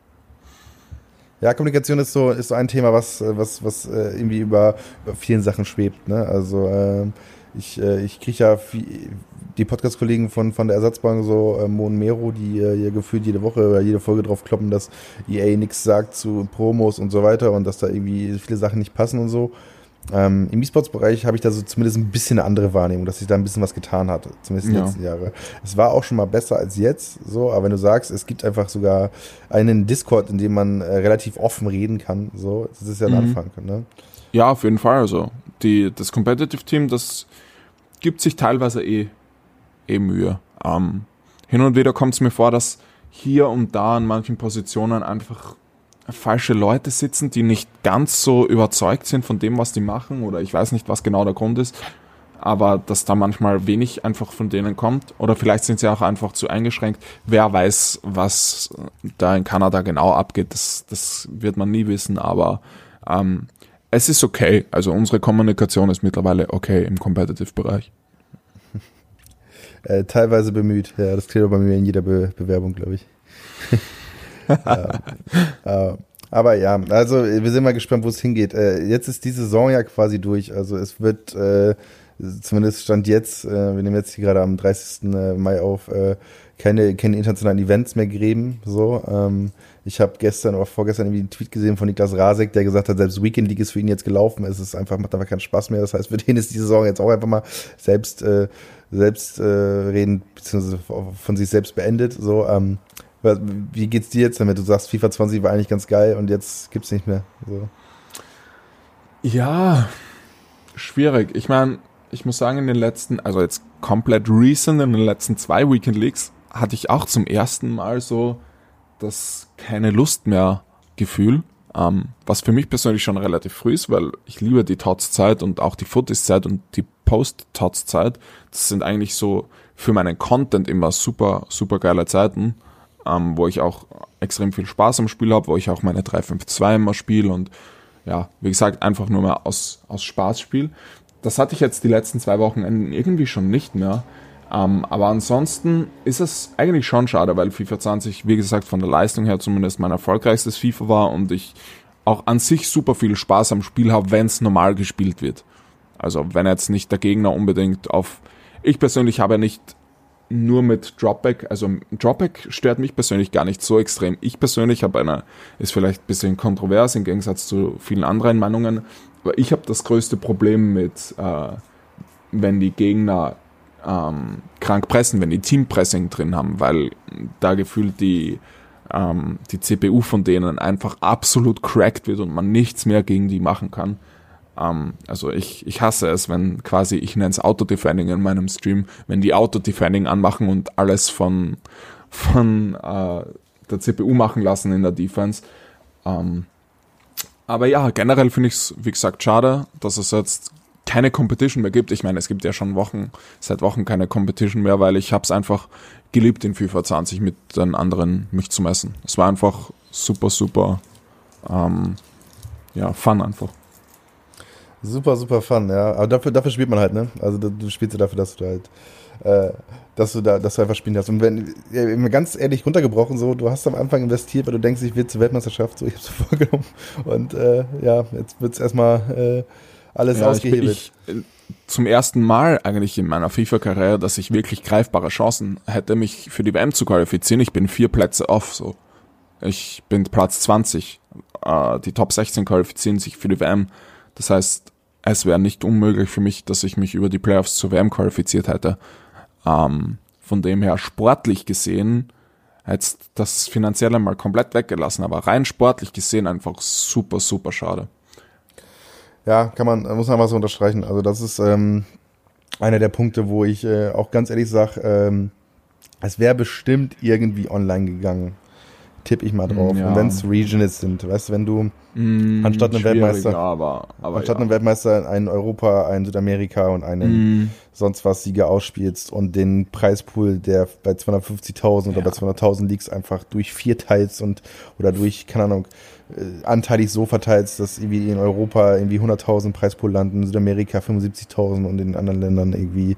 B: Ja, Kommunikation ist so, ist so ein Thema, was, was, was äh, irgendwie über, über vielen Sachen schwebt. Ne? Also ähm, ich, äh, ich kriege ja viel, die Podcast-Kollegen von, von der Ersatzbank, so äh, Mon Mero, die äh, gefühlt jede Woche oder jede Folge drauf kloppen, dass EA nichts sagt zu Promos und so weiter und dass da irgendwie viele Sachen nicht passen und so. Ähm, Im E-Sports-Bereich habe ich da so zumindest ein bisschen eine andere Wahrnehmung, dass sich da ein bisschen was getan hat, zumindest in den ja. letzten Jahre. Es war auch schon mal besser als jetzt, so, aber wenn du sagst, es gibt einfach sogar einen Discord, in dem man äh, relativ offen reden kann, so, das ist ja ein mhm. Anfang, ne?
C: Ja, auf jeden Fall. Also die, das Competitive Team, das gibt sich teilweise eh, eh Mühe. Ähm, hin und wieder kommt es mir vor, dass hier und da an manchen Positionen einfach falsche Leute sitzen, die nicht ganz so überzeugt sind von dem, was die machen, oder ich weiß nicht, was genau der Grund ist, aber dass da manchmal wenig einfach von denen kommt, oder vielleicht sind sie auch einfach zu eingeschränkt. Wer weiß, was da in Kanada genau abgeht, das, das wird man nie wissen, aber ähm, es ist okay. Also unsere Kommunikation ist mittlerweile okay im Competitive-Bereich. [LAUGHS]
B: Äh, teilweise bemüht. Ja, das klingt bei mir in jeder Be Bewerbung, glaube ich. [LAUGHS] äh, aber ja, also wir sind mal gespannt, wo es hingeht. Äh, jetzt ist die Saison ja quasi durch. Also es wird äh, zumindest stand jetzt, äh, wir nehmen jetzt hier gerade am 30. Äh, Mai auf, äh, keine, keine internationalen Events mehr geben. So, ähm, ich habe gestern oder vorgestern irgendwie einen Tweet gesehen von Niklas Rasek, der gesagt hat, selbst Weekend League ist für ihn jetzt gelaufen. Es ist einfach, macht einfach keinen Spaß mehr. Das heißt, für den ist die Saison jetzt auch einfach mal selbst, äh, selbst äh, reden, beziehungsweise von sich selbst beendet. So, ähm, wie geht's dir jetzt damit? Du sagst, FIFA 20 war eigentlich ganz geil und jetzt gibt's nicht mehr. So.
C: Ja, schwierig. Ich meine, ich muss sagen, in den letzten, also jetzt komplett recent, in den letzten zwei Weekend Leagues hatte ich auch zum ersten Mal so das keine Lust mehr Gefühl, ähm, was für mich persönlich schon relativ früh ist, weil ich liebe die Tots-Zeit und auch die Footies-Zeit und die Post-Tots-Zeit. Das sind eigentlich so für meinen Content immer super, super geile Zeiten, ähm, wo ich auch extrem viel Spaß am Spiel habe, wo ich auch meine 3-5-2 immer spiele und ja, wie gesagt, einfach nur mehr aus, aus Spaß spiele. Das hatte ich jetzt die letzten zwei Wochen irgendwie schon nicht mehr. Ähm, aber ansonsten ist es eigentlich schon schade, weil FIFA 20, wie gesagt, von der Leistung her zumindest mein erfolgreichstes FIFA war und ich auch an sich super viel Spaß am Spiel habe, wenn es normal gespielt wird. Also wenn jetzt nicht der Gegner unbedingt auf... Ich persönlich habe ja nicht nur mit Dropback, also Dropback stört mich persönlich gar nicht so extrem. Ich persönlich habe eine, ist vielleicht ein bisschen kontrovers im Gegensatz zu vielen anderen Meinungen, ich habe das größte Problem mit, äh, wenn die Gegner ähm, krank pressen, wenn die Teampressing drin haben, weil da gefühlt die, ähm, die CPU von denen einfach absolut cracked wird und man nichts mehr gegen die machen kann. Ähm, also ich, ich hasse es, wenn quasi, ich nenne es Auto-Defending in meinem Stream, wenn die Auto-Defending anmachen und alles von, von äh, der CPU machen lassen in der Defense. Ähm, aber ja, generell finde ich es, wie gesagt, schade, dass es jetzt keine Competition mehr gibt. Ich meine, es gibt ja schon Wochen, seit Wochen keine Competition mehr, weil ich habe es einfach geliebt, in FIFA 20 mit den anderen mich zu messen. Es war einfach super, super, ähm, ja, fun einfach.
B: Super, super fun, ja. Aber dafür, dafür spielt man halt, ne? Also du, du spielst ja dafür, dass du halt, äh, dass du da, dass du einfach spielen darfst. Und wenn, ganz ehrlich runtergebrochen, so, du hast am Anfang investiert, weil du denkst, ich will zur Weltmeisterschaft, so, ich hab's [LAUGHS] vorgenommen. Und äh, ja, jetzt wird's erstmal äh, alles ja, ausgehebelt. Ich, ich, äh,
C: zum ersten Mal eigentlich in meiner FIFA-Karriere, dass ich wirklich greifbare Chancen hätte, mich für die WM zu qualifizieren. Ich bin vier Plätze off, so. Ich bin Platz 20. Äh, die Top 16 qualifizieren sich für die WM. Das heißt, es wäre nicht unmöglich für mich, dass ich mich über die Playoffs zur WM qualifiziert hätte. Ähm, von dem her sportlich gesehen, jetzt das finanzielle mal komplett weggelassen, aber rein sportlich gesehen einfach super, super schade.
B: Ja, kann man, muss man mal so unterstreichen. Also das ist ähm, einer der Punkte, wo ich äh, auch ganz ehrlich sage, ähm, es wäre bestimmt irgendwie online gegangen tippe ich mal drauf. Ja. Und wenn es Regionals sind, weißt du, wenn du mm, anstatt einem Weltmeister,
C: aber, aber
B: anstatt ja. einem Weltmeister einen Europa, einen Südamerika und einen mm. sonst was Sieger ausspielst und den Preispool, der bei 250.000 oder bei 200.000 liegt, einfach durch vier teilst und oder durch, keine Ahnung, äh, anteilig so verteilst, dass irgendwie in Europa irgendwie 100.000 Preispool landen, in Südamerika 75.000 und in anderen Ländern irgendwie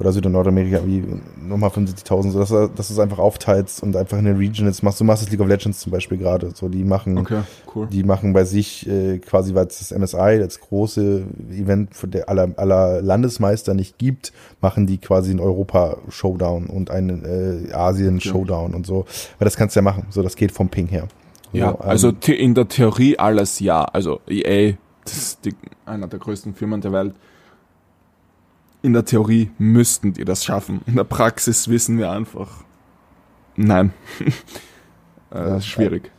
B: oder Süd- und Nordamerika wie nochmal 75.000, so dass, dass du es einfach aufteilst und einfach in den Regionals machst. Du machst das League of Legends zum Beispiel gerade. So, die machen,
C: okay, cool.
B: die machen bei sich äh, quasi, weil es das MSI, das große Event für der aller, aller Landesmeister nicht gibt, machen die quasi einen Europa-Showdown und einen äh, Asien-Showdown okay. und so. Weil das kannst du ja machen. So, das geht vom Ping her.
C: Ja, so, ähm, also in der Theorie alles ja. Also EA, das ist die, einer der größten Firmen der Welt in der Theorie müssten die das schaffen. In der Praxis wissen wir einfach, nein. [LAUGHS] äh, schwierig.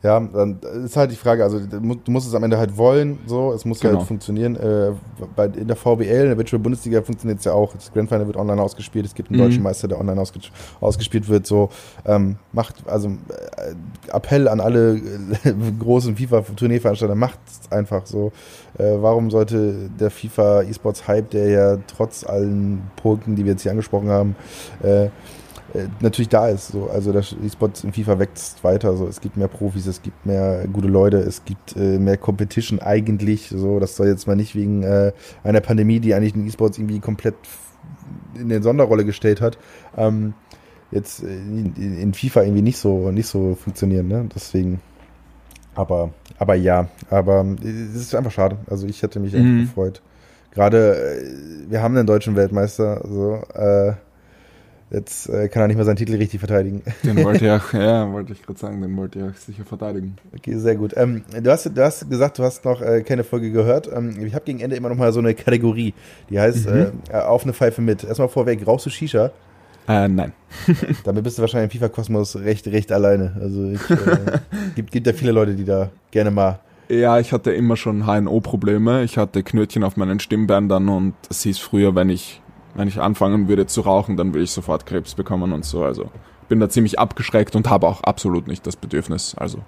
B: Ja, dann ist halt die Frage, also du musst es am Ende halt wollen, so, es muss halt genau. halt funktionieren. Äh, bei, in der VBL, in der Virtual Bundesliga funktioniert es ja auch. Das Grand Final wird online ausgespielt, es gibt einen mhm. deutschen Meister, der online ausge ausgespielt wird. So, ähm, macht, also äh, Appell an alle äh, [LAUGHS] großen FIFA-Turnierveranstalter, macht es einfach so. Äh, warum sollte der FIFA E-Sports Hype, der ja trotz allen Punkten, die wir jetzt hier angesprochen haben, äh, natürlich da ist. So. Also der E-Sport in FIFA wächst weiter. So. Es gibt mehr Profis, es gibt mehr gute Leute, es gibt äh, mehr Competition eigentlich. So. Das soll jetzt mal nicht wegen äh, einer Pandemie, die eigentlich den E-Sports irgendwie komplett in der Sonderrolle gestellt hat, ähm, jetzt in, in, FIFA irgendwie nicht so, nicht so funktionieren, ne? Deswegen. Aber, aber ja, aber es ist einfach schade. Also ich hätte mich mhm. echt gefreut. Gerade, äh, wir haben einen deutschen Weltmeister, so, äh, Jetzt äh, kann er nicht mehr seinen Titel richtig verteidigen. [LAUGHS]
C: Den wollte ich auch, [LAUGHS] ja, wollte ich gerade sagen, den wollte ich auch sicher verteidigen.
B: Okay, sehr gut. Ähm, du, hast, du hast gesagt, du hast noch äh, keine Folge gehört. Ähm, ich habe gegen Ende immer noch mal so eine Kategorie, die heißt mhm. äh, auf eine Pfeife mit. Erstmal vorweg, rauchst du Shisha?
C: Äh, nein. [LAUGHS]
B: Damit bist du wahrscheinlich im FIFA-Kosmos recht, recht alleine. Also es äh, gibt, gibt ja viele Leute, die da gerne mal
C: ja, ich hatte immer schon HNO-Probleme. Ich hatte Knötchen auf meinen Stimmbändern und es hieß früher, wenn ich wenn ich anfangen würde zu rauchen, dann würde ich sofort Krebs bekommen und so. Also bin da ziemlich abgeschreckt und habe auch absolut nicht das Bedürfnis. Also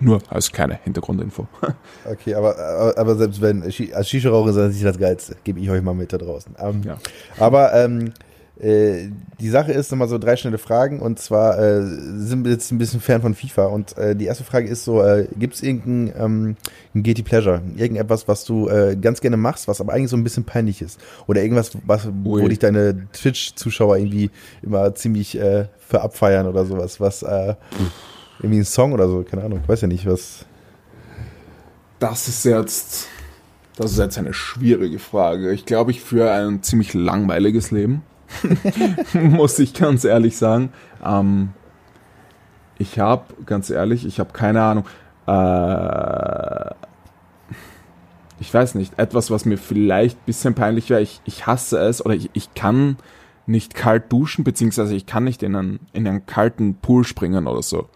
C: nur als kleine Hintergrundinfo. [LAUGHS]
B: Okay, aber, aber, aber selbst wenn, als Shisha-Raucher ist das nicht das Geilste, gebe ich euch mal mit da draußen. Ähm, ja. Aber ähm, äh, die Sache ist nochmal so drei schnelle Fragen und zwar äh, sind wir jetzt ein bisschen fern von FIFA und äh, die erste Frage ist so, äh, gibt es irgendein ähm, Guilty Pleasure? Irgendetwas, was du äh, ganz gerne machst, was aber eigentlich so ein bisschen peinlich ist? Oder irgendwas, was, wo dich deine Twitch-Zuschauer irgendwie immer ziemlich äh, für abfeiern oder sowas, was äh, irgendwie ein Song oder so, keine Ahnung, ich weiß ja nicht, was.
C: Das ist jetzt, das ist jetzt eine schwierige Frage. Ich glaube, ich führe ein ziemlich langweiliges Leben. [LAUGHS] muss ich ganz ehrlich sagen. Ähm, ich habe, ganz ehrlich, ich habe keine Ahnung. Äh, ich weiß nicht, etwas, was mir vielleicht ein bisschen peinlich wäre. Ich, ich hasse es oder ich, ich kann nicht kalt duschen, beziehungsweise ich kann nicht in einen, in einen kalten Pool springen oder so.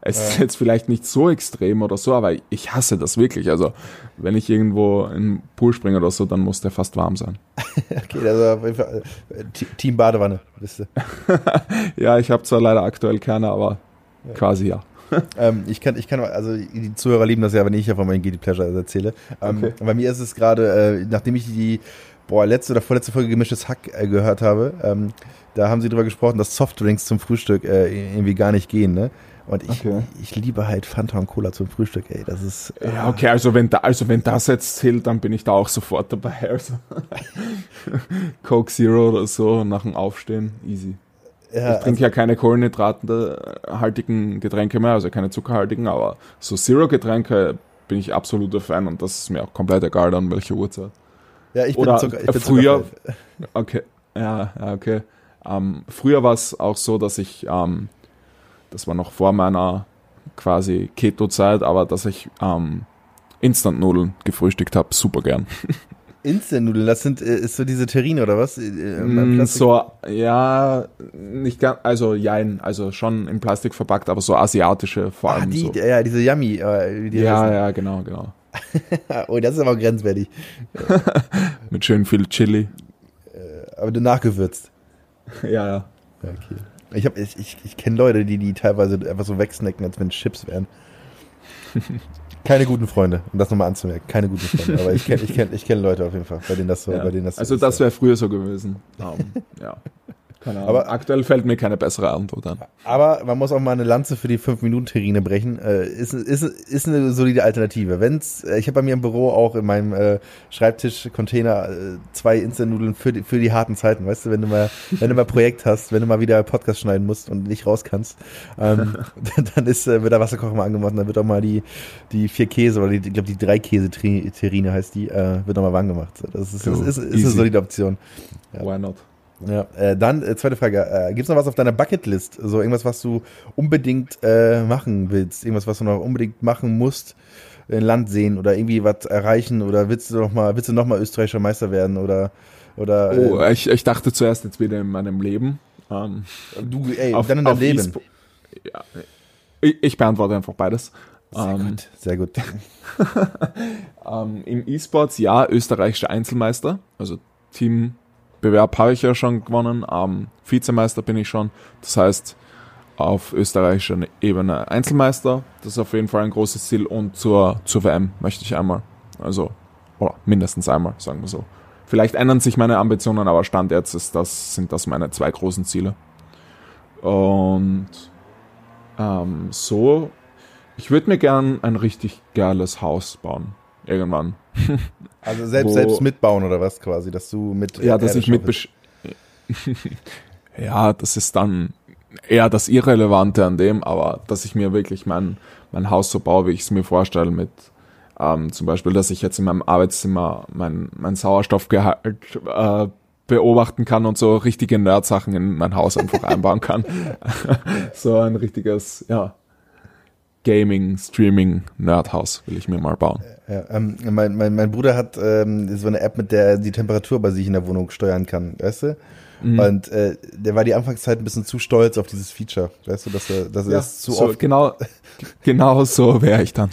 C: Es ja. ist jetzt vielleicht nicht so extrem oder so, aber ich hasse das wirklich. Also, wenn ich irgendwo in den Pool springe oder so, dann muss der fast warm sein. [LAUGHS]
B: okay, also auf jeden Fall äh, Team Badewanne, bist du. [LAUGHS]
C: ja, ich habe zwar leider aktuell keine, aber ja. quasi ja. [LAUGHS]
B: ähm, ich kann, ich kann, also die Zuhörer lieben das ja, wenn ich ja von meinen Guilty Pleasure erzähle. Ähm, okay. Bei mir ist es gerade, äh, nachdem ich die boah, letzte oder vorletzte Folge gemischtes Hack äh, gehört habe, ähm, da haben sie drüber gesprochen, dass Softdrinks zum Frühstück äh, irgendwie gar nicht gehen, ne? Und ich, okay. ich liebe halt Fanta und Cola zum Frühstück, ey. Das ist.
C: Äh ja, okay, also wenn, da, also wenn das jetzt zählt, dann bin ich da auch sofort dabei. [LAUGHS] Also [LAUGHS] Coke Zero oder so nach dem Aufstehen, easy. Ja, ich trinke also, ja keine kohlenhydratenhaltigen Getränke mehr, also keine zuckerhaltigen, aber so Zero-Getränke bin ich absoluter Fan und das ist mir auch komplett egal, an welcher Uhrzeit.
B: Ja, ich bin, Zucker, ich bin
C: früher. Okay, ja, ja okay. Ähm, früher war es auch so, dass ich ähm, das war noch vor meiner quasi Keto-Zeit, aber dass ich ähm, Instant-Nudeln gefrühstückt habe, super gern. [LAUGHS]
B: Instant-Nudeln, das sind äh, ist so diese Terrine oder was? Äh,
C: mm, so, ja, nicht ganz, also jein, also schon in Plastik verpackt, aber so asiatische vor allem. Ah,
B: die,
C: so.
B: ja, diese Yummy.
C: Äh, die ja, heißen. ja, genau, genau. [LAUGHS]
B: oh, das ist aber grenzwertig. [LAUGHS]
C: Mit schön viel Chili.
B: aber du nachgewürzt.
C: ja, ja.
B: Okay. Ich, hab, ich, ich, ich kenne Leute, die die teilweise einfach so wegsnacken, als wenn es Chips wären. [LAUGHS] Keine guten Freunde, um das nochmal anzumerken. Keine guten Freunde. Aber ich kenne ich kenn, ich kenn Leute auf jeden Fall, bei denen das so,
C: ja.
B: bei denen das so
C: Also das wäre früher so gewesen. Um, ja. Keine Ahnung. Aber aktuell fällt mir keine bessere Antwort an.
B: Aber man muss auch mal eine Lanze für die 5-Minuten-Terrine brechen. Äh, ist, ist, ist eine solide Alternative. Wenn's, äh, ich habe bei mir im Büro auch in meinem äh, Schreibtisch-Container äh, zwei Instant-Nudeln für die, für die harten Zeiten. Weißt du, wenn du mal, [LAUGHS] wenn du mal Projekt hast, wenn du mal wieder Podcast schneiden musst und nicht raus kannst, ähm, [LAUGHS] dann ist, äh, wird der Wasserkocher mal angemacht und dann wird auch mal die, die vier Käse oder die, ich glaube die drei Käse-Terrine heißt die, äh, wird nochmal warm gemacht. Das ist, cool. ist, ist, ist eine solide Option.
C: Ja. Why not?
B: Ja, äh, dann äh, zweite Frage. Äh, Gibt es noch was auf deiner Bucketlist? So irgendwas, was du unbedingt äh, machen willst? Irgendwas, was du noch unbedingt machen musst? Ein Land sehen oder irgendwie was erreichen? Oder willst du noch mal, willst du noch mal österreichischer Meister werden? Oder, oder,
C: oh, äh, ich, ich dachte zuerst jetzt wieder in meinem Leben.
B: Ähm, du, ey, auf, dann in deinem Leben.
C: ja, ich, ich, beantworte einfach beides.
B: Sehr ähm, gut, sehr gut. [LAUGHS]
C: ähm, Im E-Sports ja, österreichischer Einzelmeister, also Team Bewerb habe ich ja schon gewonnen, ähm, Vizemeister bin ich schon. Das heißt, auf österreichischer Ebene Einzelmeister. Das ist auf jeden Fall ein großes Ziel. Und zur, zur WM möchte ich einmal. Also, oder mindestens einmal, sagen wir so. Vielleicht ändern sich meine Ambitionen, aber Stand jetzt ist das, sind das meine zwei großen Ziele. Und ähm, so, ich würde mir gern ein richtig geiles Haus bauen. Irgendwann.
B: Also selbst, Wo, selbst mitbauen oder was quasi, dass du mit.
C: Ja, dass ich mit. [LAUGHS] ja, das ist dann eher das Irrelevante an dem, aber dass ich mir wirklich mein, mein Haus so baue, wie ich es mir vorstelle, mit ähm, zum Beispiel, dass ich jetzt in meinem Arbeitszimmer mein, mein Sauerstoffgehalt äh, beobachten kann und so richtige Nerd-Sachen in mein Haus einfach einbauen kann. [LAUGHS] so ein richtiges, ja, Gaming, Streaming, Nerdhaus will ich mir mal bauen.
B: Ja, ähm, mein, mein, mein Bruder hat ähm, so eine App, mit der er die Temperatur bei sich in der Wohnung steuern kann, weißt du? Mhm. Und äh, der war die Anfangszeit ein bisschen zu stolz auf dieses Feature, weißt du, dass er, dass er
C: ja,
B: das zu
C: so,
B: oft.
C: Genau, [LAUGHS] genau so wäre ich dann.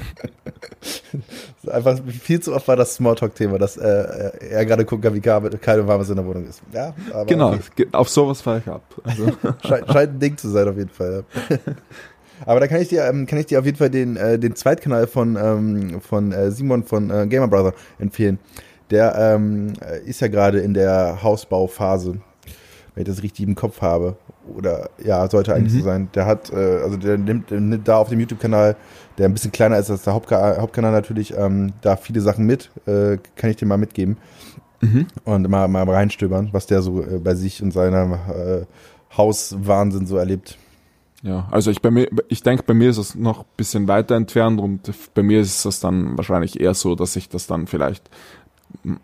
C: [LAUGHS]
B: Einfach viel zu oft war das Smalltalk-Thema, dass äh, er gerade gucken kann, wie kalt warm es in der Wohnung ist. Ja,
C: aber genau, okay. auf sowas fahre ich ab. Also. [LAUGHS]
B: scheint, scheint ein Ding zu sein auf jeden Fall. Aber da kann ich dir, ähm, kann ich dir auf jeden Fall den, äh, den Zweitkanal von, ähm, von äh, Simon von äh, Gamer Brother empfehlen. Der ähm, ist ja gerade in der Hausbauphase wenn ich das richtig im Kopf habe. Oder ja, sollte eigentlich mhm. so sein. Der hat, äh, also der nimmt, nimmt da auf dem YouTube-Kanal, der ein bisschen kleiner ist als der Hauptka Hauptkanal natürlich, ähm, da viele Sachen mit, äh, kann ich dir mal mitgeben. Mhm. Und mal, mal reinstöbern, was der so äh, bei sich und seinem äh, Hauswahnsinn so erlebt.
C: Ja, also ich bei mir, ich denke, bei mir ist es noch ein bisschen weiter entfernt und bei mir ist es dann wahrscheinlich eher so, dass ich das dann vielleicht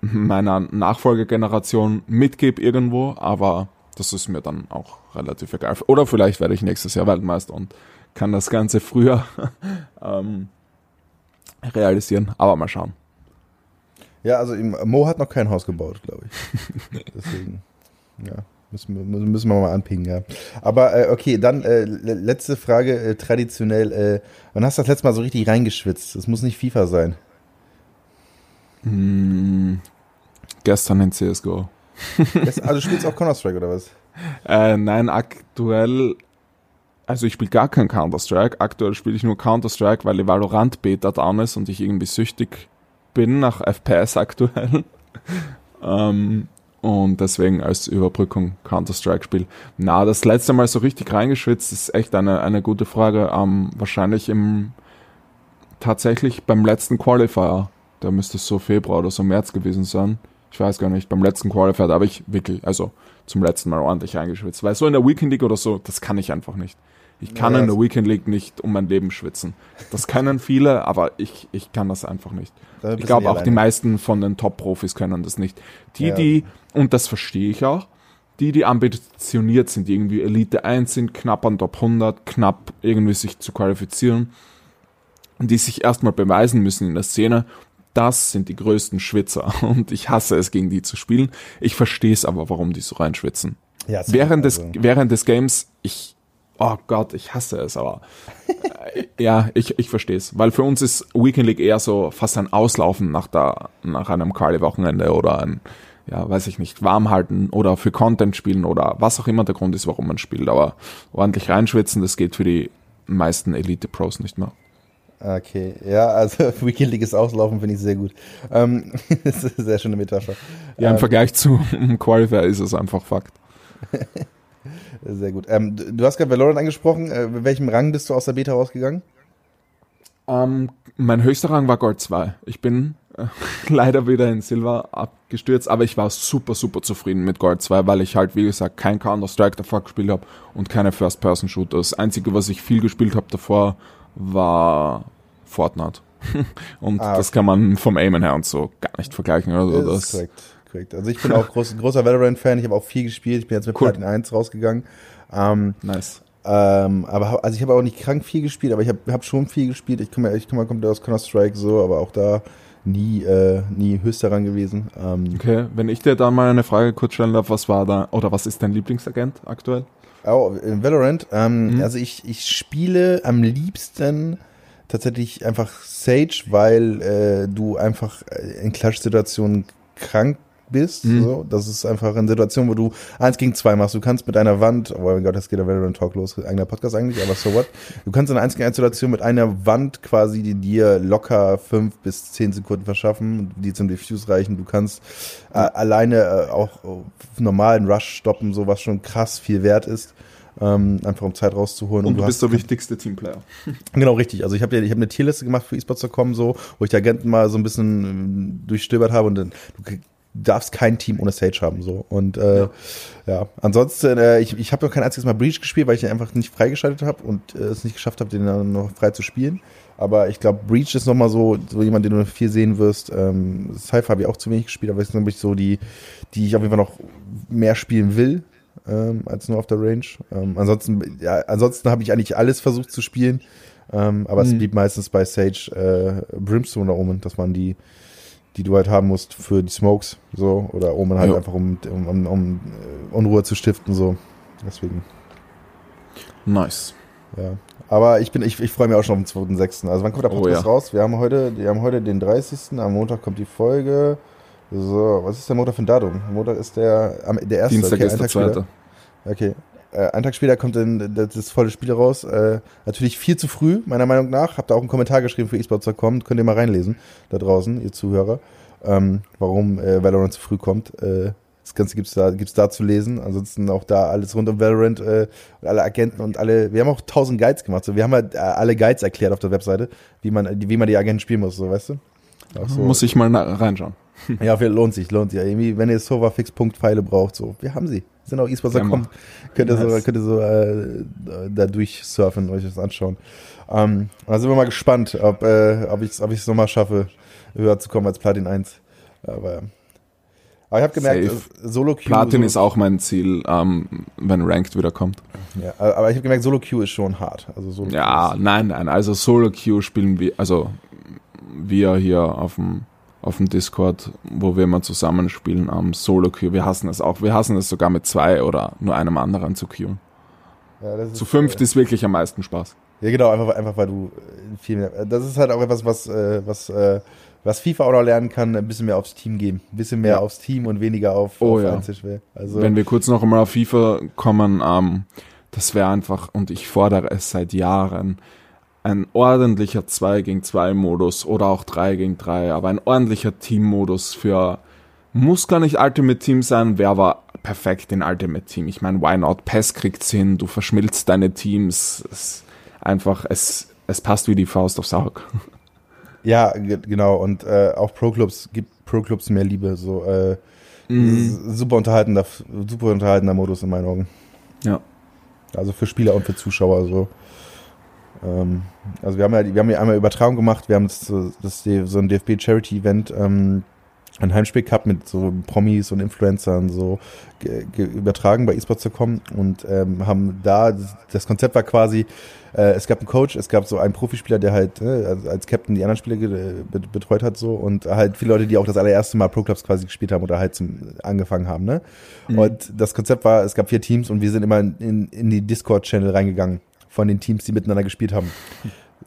C: meiner Nachfolgegeneration mitgebe irgendwo, aber das ist mir dann auch relativ egal. Oder vielleicht werde ich nächstes Jahr Weltmeister und kann das Ganze früher [LAUGHS] ähm, realisieren. Aber mal schauen.
B: Ja, also Mo hat noch kein Haus gebaut, glaube ich. [LAUGHS] Deswegen, ja, müssen wir, müssen wir mal anpingen, ja. Aber äh, okay, dann äh, letzte Frage, äh, traditionell. Äh, wann hast du das letzte Mal so richtig reingeschwitzt? Das muss nicht FIFA sein.
C: Hm, gestern in CSGO
B: also du spielst auch Counter-Strike oder was? [LAUGHS]
C: Äh, nein, aktuell, also ich spiele gar kein Counter-Strike. Aktuell spiele ich nur Counter-Strike, weil die Valorant-Beta down ist und ich irgendwie süchtig bin nach FPS aktuell. [LAUGHS] ähm, und deswegen als Überbrückung Counter-Strike spiel. Na, das letzte Mal so richtig reingeschwitzt ist echt eine, eine gute Frage. Ähm, wahrscheinlich im tatsächlich beim letzten Qualifier. Da müsste es so Februar oder so März gewesen sein ich weiß gar nicht, beim letzten Qualifier, da habe ich wirklich, also zum letzten Mal ordentlich eingeschwitzt. Weil so in der Weekend League oder so, das kann ich einfach nicht. Ich kann ja, in der Weekend League nicht um mein Leben schwitzen. Das können viele, aber ich, ich kann das einfach nicht. Ich glaube auch alleine. die meisten von den Top-Profis können das nicht. Die, ja. die, und das verstehe ich auch, die, die ambitioniert sind, die irgendwie Elite 1 sind, knapp an Top 100, knapp irgendwie sich zu qualifizieren, die sich erstmal beweisen müssen in der Szene das sind die größten Schwitzer [LAUGHS] und ich hasse es, gegen die zu spielen. Ich verstehe es aber, warum die so reinschwitzen. Ja, während, des, also. während des Games, ich, oh Gott, ich hasse es, aber äh, ja, ich, ich verstehe es. Weil für uns ist Weekend League eher so fast ein Auslaufen nach, der, nach einem Quali-Wochenende oder ein, ja, weiß ich nicht, warm halten oder für Content spielen oder was auch immer der Grund ist, warum man spielt. Aber ordentlich reinschwitzen, das geht für die meisten Elite-Pros nicht mehr.
B: Okay, ja, also [LAUGHS] Wikileaks Auslaufen finde ich sehr gut. Ähm, [LAUGHS] das ist eine sehr schöne Metapher.
C: Ja, im ähm, Vergleich zu [LAUGHS] Qualifier ist es einfach Fakt.
B: Sehr gut. Ähm, du hast gerade Valorant angesprochen. Äh, mit welchem Rang bist du aus der Beta rausgegangen?
C: Ähm, mein höchster Rang war Gold 2. Ich bin äh, [LAUGHS] leider wieder in Silver abgestürzt, aber ich war super, super zufrieden mit Gold 2, weil ich halt, wie gesagt, kein Counter-Strike davor gespielt habe und keine First-Person-Shooter. Das Einzige, was ich viel gespielt habe davor, war Fortnite. [LAUGHS] und ah, das kann man vom Aimen her und so gar nicht vergleichen. Also das,
B: ist korrekt. Also ich bin auch groß, großer Valorant-Fan, ich habe auch viel gespielt, ich bin jetzt mit cool. Platin 1 rausgegangen. Ähm,
C: nice.
B: Ähm, aber also ich habe auch nicht krank viel gespielt, aber ich habe hab schon viel gespielt. Ich komme ich komm, kommt aus Counter-Strike so, aber auch da nie, äh, nie höchst daran gewesen.
C: Ähm, okay, wenn ich dir da mal eine Frage kurz stellen darf, was war da, oder was ist dein Lieblingsagent aktuell?
B: Oh, in Valorant. Ähm, mhm. Also ich, ich spiele am liebsten tatsächlich einfach Sage, weil äh, du einfach äh, in Clash-Situationen krank bist. Mhm. So. Das ist einfach eine Situation, wo du eins gegen zwei machst. Du kannst mit einer Wand, oh mein Gott, das geht der Valorant Talk los, eigener Podcast eigentlich, aber so what. Du kannst in einer eins gegen eins Situation mit einer Wand quasi die dir locker fünf bis zehn Sekunden verschaffen, die zum Diffuse reichen. Du kannst äh, alleine äh, auch normalen Rush stoppen, so was schon krass viel wert ist ähm, einfach um Zeit rauszuholen.
C: Und, und du, bist der wichtigste Teamplayer. [LAUGHS]
B: Genau, richtig. Also ich habe ich hab eine Tierliste gemacht für eSports.com, so, wo ich die Agenten mal so ein bisschen ähm, durchstöbert habe und dann, du darfst kein Team ohne Sage haben so und äh, ja. ja. ansonsten äh, ich, ich habe noch kein einziges Mal Breach gespielt, weil ich ihn einfach nicht freigeschaltet habe und äh, es nicht geschafft habe, den dann noch frei zu spielen. Aber ich glaube, Breach ist nochmal so, so jemand, den du viel sehen wirst. Ähm, Cypher habe ich auch zu wenig gespielt, aber ist nämlich so die, die ich auf jeden Fall noch mehr spielen will, ähm, als nur auf der Range. Ähm, ansonsten, ja, ansonsten habe ich eigentlich alles versucht zu spielen. Ähm, aber mhm. es blieb meistens bei Sage äh, Brimstone oder Omen, dass man die die du halt haben musst für die Smokes, so, oder Omen halt jo. einfach, um, um, um, äh, Unruhe zu stiften, so. Deswegen.
C: Nice.
B: Ja. Aber ich bin, ich, ich freue mich auch schon auf den 2.6. Also wann kommt der Podcast oh, ja. raus? Wir haben heute, wir haben heute den 30. Am Montag kommt die Folge. So, was ist der Montag für ein Datum? Montag ist der, der erste.
C: Dienstag okay, ist der zweite.
B: Okay. Äh, einen Tag später kommt dann das volle Spiel raus. Äh, natürlich viel zu früh, meiner Meinung nach. Habt da auch einen Kommentar geschrieben für esports.com. Könnt ihr mal reinlesen, da draußen, ihr Zuhörer. Ähm, warum äh, Valorant zu früh kommt. Äh, das Ganze gibt's da, gibt's da zu lesen. Ansonsten auch da alles rund um Valorant äh, und alle Agenten und alle. Wir haben auch tausend Guides gemacht. So, wir haben halt äh, alle Guides erklärt auf der Webseite, wie man, wie man die Agenten spielen muss, so weißt du.
C: So. Muss ich mal reinschauen.
B: Ja, lohnt sich, lohnt sich. Irgendwie, wenn ihr Serverfix-Punkt-Pfeile braucht, so, wir haben sie. Sind auch E-Sports.com. Könnt ihr so, könnt ihr so äh, da durchsurfen und euch das anschauen. Ähm, da sind wir mal gespannt, ob, äh, ob ich es ob nochmal schaffe, höher zu kommen als Platin 1. Aber, aber ich habe gemerkt, Safe.
C: Solo Q. Platin so, ist auch mein Ziel, ähm, wenn Ranked wieder kommt.
B: Ja, aber ich habe gemerkt, Solo Q ist schon hart. Also Solo
C: ja, nein, nein. Also Solo Q spielen wir, also wir hier auf dem auf dem Discord, wo wir immer zusammenspielen am Solo-Queue. Wir hassen es auch. Wir hassen es sogar mit zwei oder nur einem anderen zu queuen. Ja, zu fünft äh, ist wirklich am meisten Spaß.
B: Ja, genau, einfach, einfach weil du äh, viel mehr. Das ist halt auch etwas, was, äh, was, äh, was FIFA auch noch lernen kann, ein bisschen mehr aufs Team geben. Ein bisschen mehr ja. aufs Team und weniger auf,
C: oh, auf ja. Einzelschwer. Also Wenn wir kurz noch einmal auf FIFA kommen, ähm, das wäre einfach, und ich fordere es seit Jahren, ein ordentlicher 2 gegen 2 Modus oder auch 3 gegen 3, aber ein ordentlicher Team-Modus für, muss gar nicht Ultimate Team sein, wer war perfekt in Ultimate Team. Ich meine, why not? Pass kriegt's hin, du verschmilzt deine Teams, es, einfach, es, es passt wie die Faust aufs Auge. [LAUGHS]
B: Ja, genau, und äh, auch Pro-Clubs gibt Pro-Clubs mehr Liebe, so, äh, mm. super unterhaltender, super unterhaltender Modus in meinen Augen.
C: Ja.
B: Also für Spieler und für Zuschauer, so. Ähm, also wir haben ja, wir haben ja einmal Übertragung gemacht, wir haben das, das, so ein DFB Charity Event, ähm, ein Heimspiel gehabt mit so Promis und Influencern so übertragen bei esports.com und ähm, haben da, das Konzept war quasi, äh, es gab einen Coach, es gab so einen Profispieler, der halt äh, als Captain die anderen Spieler betreut hat so und halt viele Leute, die auch das allererste Mal Pro Clubs quasi gespielt haben oder halt zum angefangen haben, ne? Mhm. Und das Konzept war, es gab vier Teams und wir sind immer in, in die Discord-Channel reingegangen von den Teams, die miteinander gespielt haben.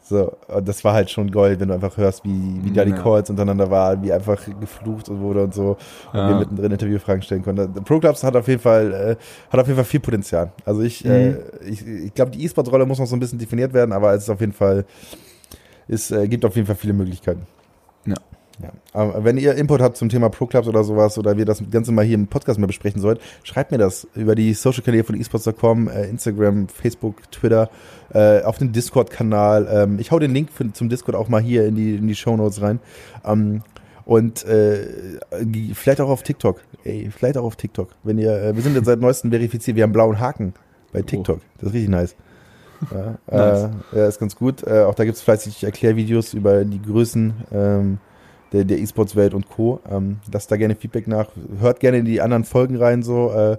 B: So, das war halt schon Gold, wenn du einfach hörst, wie, wie da die ja. Calls untereinander waren, wie einfach geflucht wurde und so und ja. wir mittendrin Interviewfragen stellen konnten. Pro Clubs hat auf jeden Fall, äh, hat auf jeden Fall viel Potenzial. Also ich, äh, mhm. äh, ich, ich glaube, die E-Sport-Rolle muss noch so ein bisschen definiert werden, aber es ist auf jeden Fall, es äh, gibt auf jeden Fall viele Möglichkeiten.
C: Ja.
B: Wenn ihr Input habt zum Thema Pro Clubs oder sowas oder wir das Ganze mal hier im Podcast mal besprechen sollt, schreibt mir das über die Social Kanäle von esports.com, äh, Instagram, Facebook, Twitter, äh, auf den Discord-Kanal. Ähm, ich hau den Link zum Discord auch mal hier in die, in die Show Notes rein. Ähm, und äh, vielleicht auch auf TikTok. Ey, vielleicht auch auf TikTok. Wenn ihr, äh, wir sind jetzt seit neuestem verifiziert, wir haben blauen Haken bei oh. TikTok. Das ist richtig nice. Ja, nice. Äh, ja ist ganz gut. Äh, auch da gibt es fleißig Erklärvideos über die Größen. Ähm, der, der E-Sports-Welt und Co. Ähm, lasst da gerne Feedback nach. Hört gerne in die anderen Folgen rein. So, äh,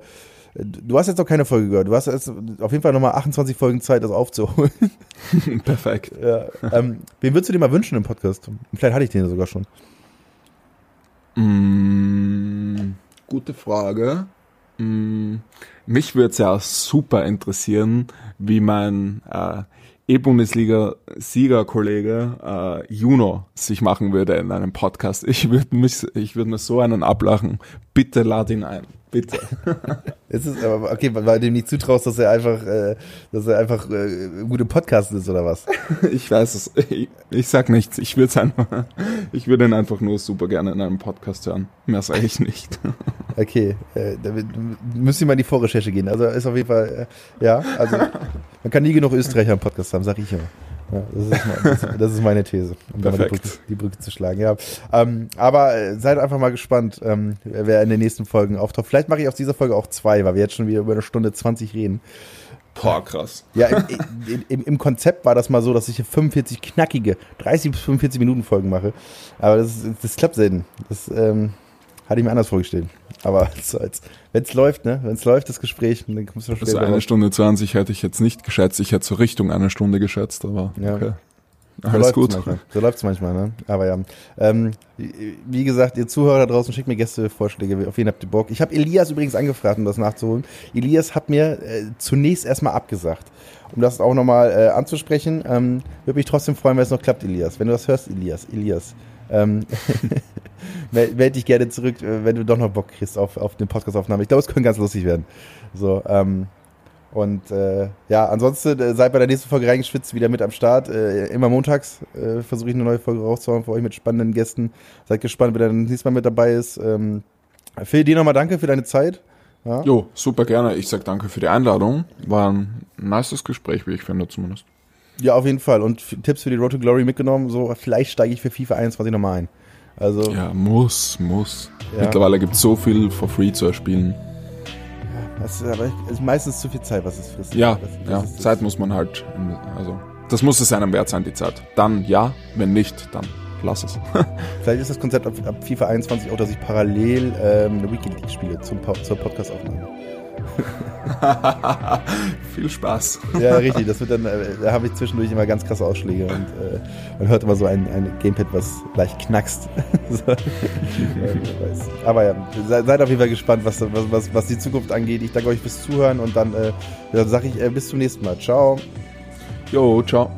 B: du hast jetzt noch keine Folge gehört. Du hast jetzt auf jeden Fall nochmal 28 Folgen Zeit, das aufzuholen. [LAUGHS]
C: Perfekt.
B: Ja, ähm, wen würdest du dir mal wünschen im Podcast? Vielleicht hatte ich den sogar schon.
C: Mm, gute Frage. Mm, mich würde es ja super interessieren, wie mein äh, E-Bundesliga-Siegerkollege äh, Juno sich machen würde in einem Podcast. Ich würde würde mir so einen ablachen. Bitte lad ihn ein. Bitte. [LAUGHS]
B: es ist aber okay, weil du ihm nicht zutraust, dass er einfach, äh, dass er einfach äh, gute Podcast ist oder was? [LAUGHS]
C: ich weiß es. Ich, ich sag nichts. Ich würde einfach, [LAUGHS] ich würde ihn einfach nur super gerne in einem Podcast hören. Mehr sage ich nicht.
B: okay, äh, da müsste ich mal in die Vorrecherche gehen. Also ist auf jeden Fall, äh, ja, also man kann nie genug Österreicher im Podcast haben, sag ich immer. Ja, das, ist meine, das, ist meine These, um die Brücke, die Brücke, zu schlagen. Ja, ähm, aber äh, seid einfach mal gespannt, ähm, wer in den nächsten Folgen auftaucht. Vielleicht mache ich aus dieser Folge auch zwei, weil wir jetzt schon wieder über eine Stunde 20 reden.
C: Boah, krass.
B: Ja, im, im, im, Konzept war das mal so, dass ich hier 45 knackige, 30 bis 45 Minuten Folgen mache. Aber das, das klappt selten. Das ähm, hatte ich mir anders vorgestellt. Aber [LAUGHS] wenn es läuft, ne? Wenn es läuft, das Gespräch, dann kommst du
C: schon Also eine Stunde 20 hätte ich jetzt nicht geschätzt. Ich hätte so Richtung eine Stunde geschätzt, aber
B: ja. okay. So Alles gut. Manchmal. So läuft es manchmal, ne? Aber ja. Ähm, wie gesagt, ihr Zuhörer da draußen, schickt mir Gästevorschläge. Auf jeden habt ihr Bock. Ich habe Elias übrigens angefragt, um das nachzuholen. Elias hat mir äh, zunächst erstmal abgesagt. Um das auch nochmal äh, anzusprechen, ähm, würde mich trotzdem freuen, wenn es noch klappt, Elias. Wenn du das hörst, Elias, Elias. Ähm, [LAUGHS] [LAUGHS] melde dich gerne zurück, äh, wenn du doch noch Bock kriegst auf, auf den Podcast-Aufnahme. Ich glaube, es könnte ganz lustig werden. So, ähm, und äh, ja, ansonsten äh, seid bei der nächsten Folge reingeschwitzt wieder mit am Start. Äh, immer montags äh, versuche ich eine neue Folge rauszuhauen für euch mit spannenden Gästen. Seid gespannt, wer dann nächstes Mal mit dabei ist. Ähm, Phil, dir nochmal danke für deine Zeit.
C: Ja. Jo, super gerne. Ich sag danke für die Einladung. War ein nices Gespräch, wie ich finde zumindest.
B: Ja, auf jeden Fall. Und Tipps für die Road to Glory mitgenommen. So, vielleicht steige ich für FIFA 21 nochmal ein. Also,
C: ja, muss, muss. Ja. Mittlerweile gibt es so viel for free zu erspielen.
B: Das ist aber ist meistens zu viel Zeit, was es frisst.
C: Ja, das, das ja. Zeit muss man halt, also das muss es einem wert sein, die Zeit. Dann ja, wenn nicht, dann lass es. [LAUGHS]
B: Vielleicht ist das Konzept ab, ab FIFA 21 auch, dass ich parallel ähm, eine Wikileaks spiele zum, zur Podcast-Aufnahme. [LAUGHS]
C: Viel Spaß.
B: Ja, richtig. Das wird dann, äh, da habe ich zwischendurch immer ganz krasse Ausschläge und äh, man hört immer so ein, ein Gamepad, was leicht knackst. [LAUGHS] Aber ja, seid auf jeden Fall gespannt, was, was, was, was die Zukunft angeht. Ich danke euch fürs Zuhören und dann, äh, dann sage ich äh, bis zum nächsten Mal. Ciao.
C: Jo, ciao.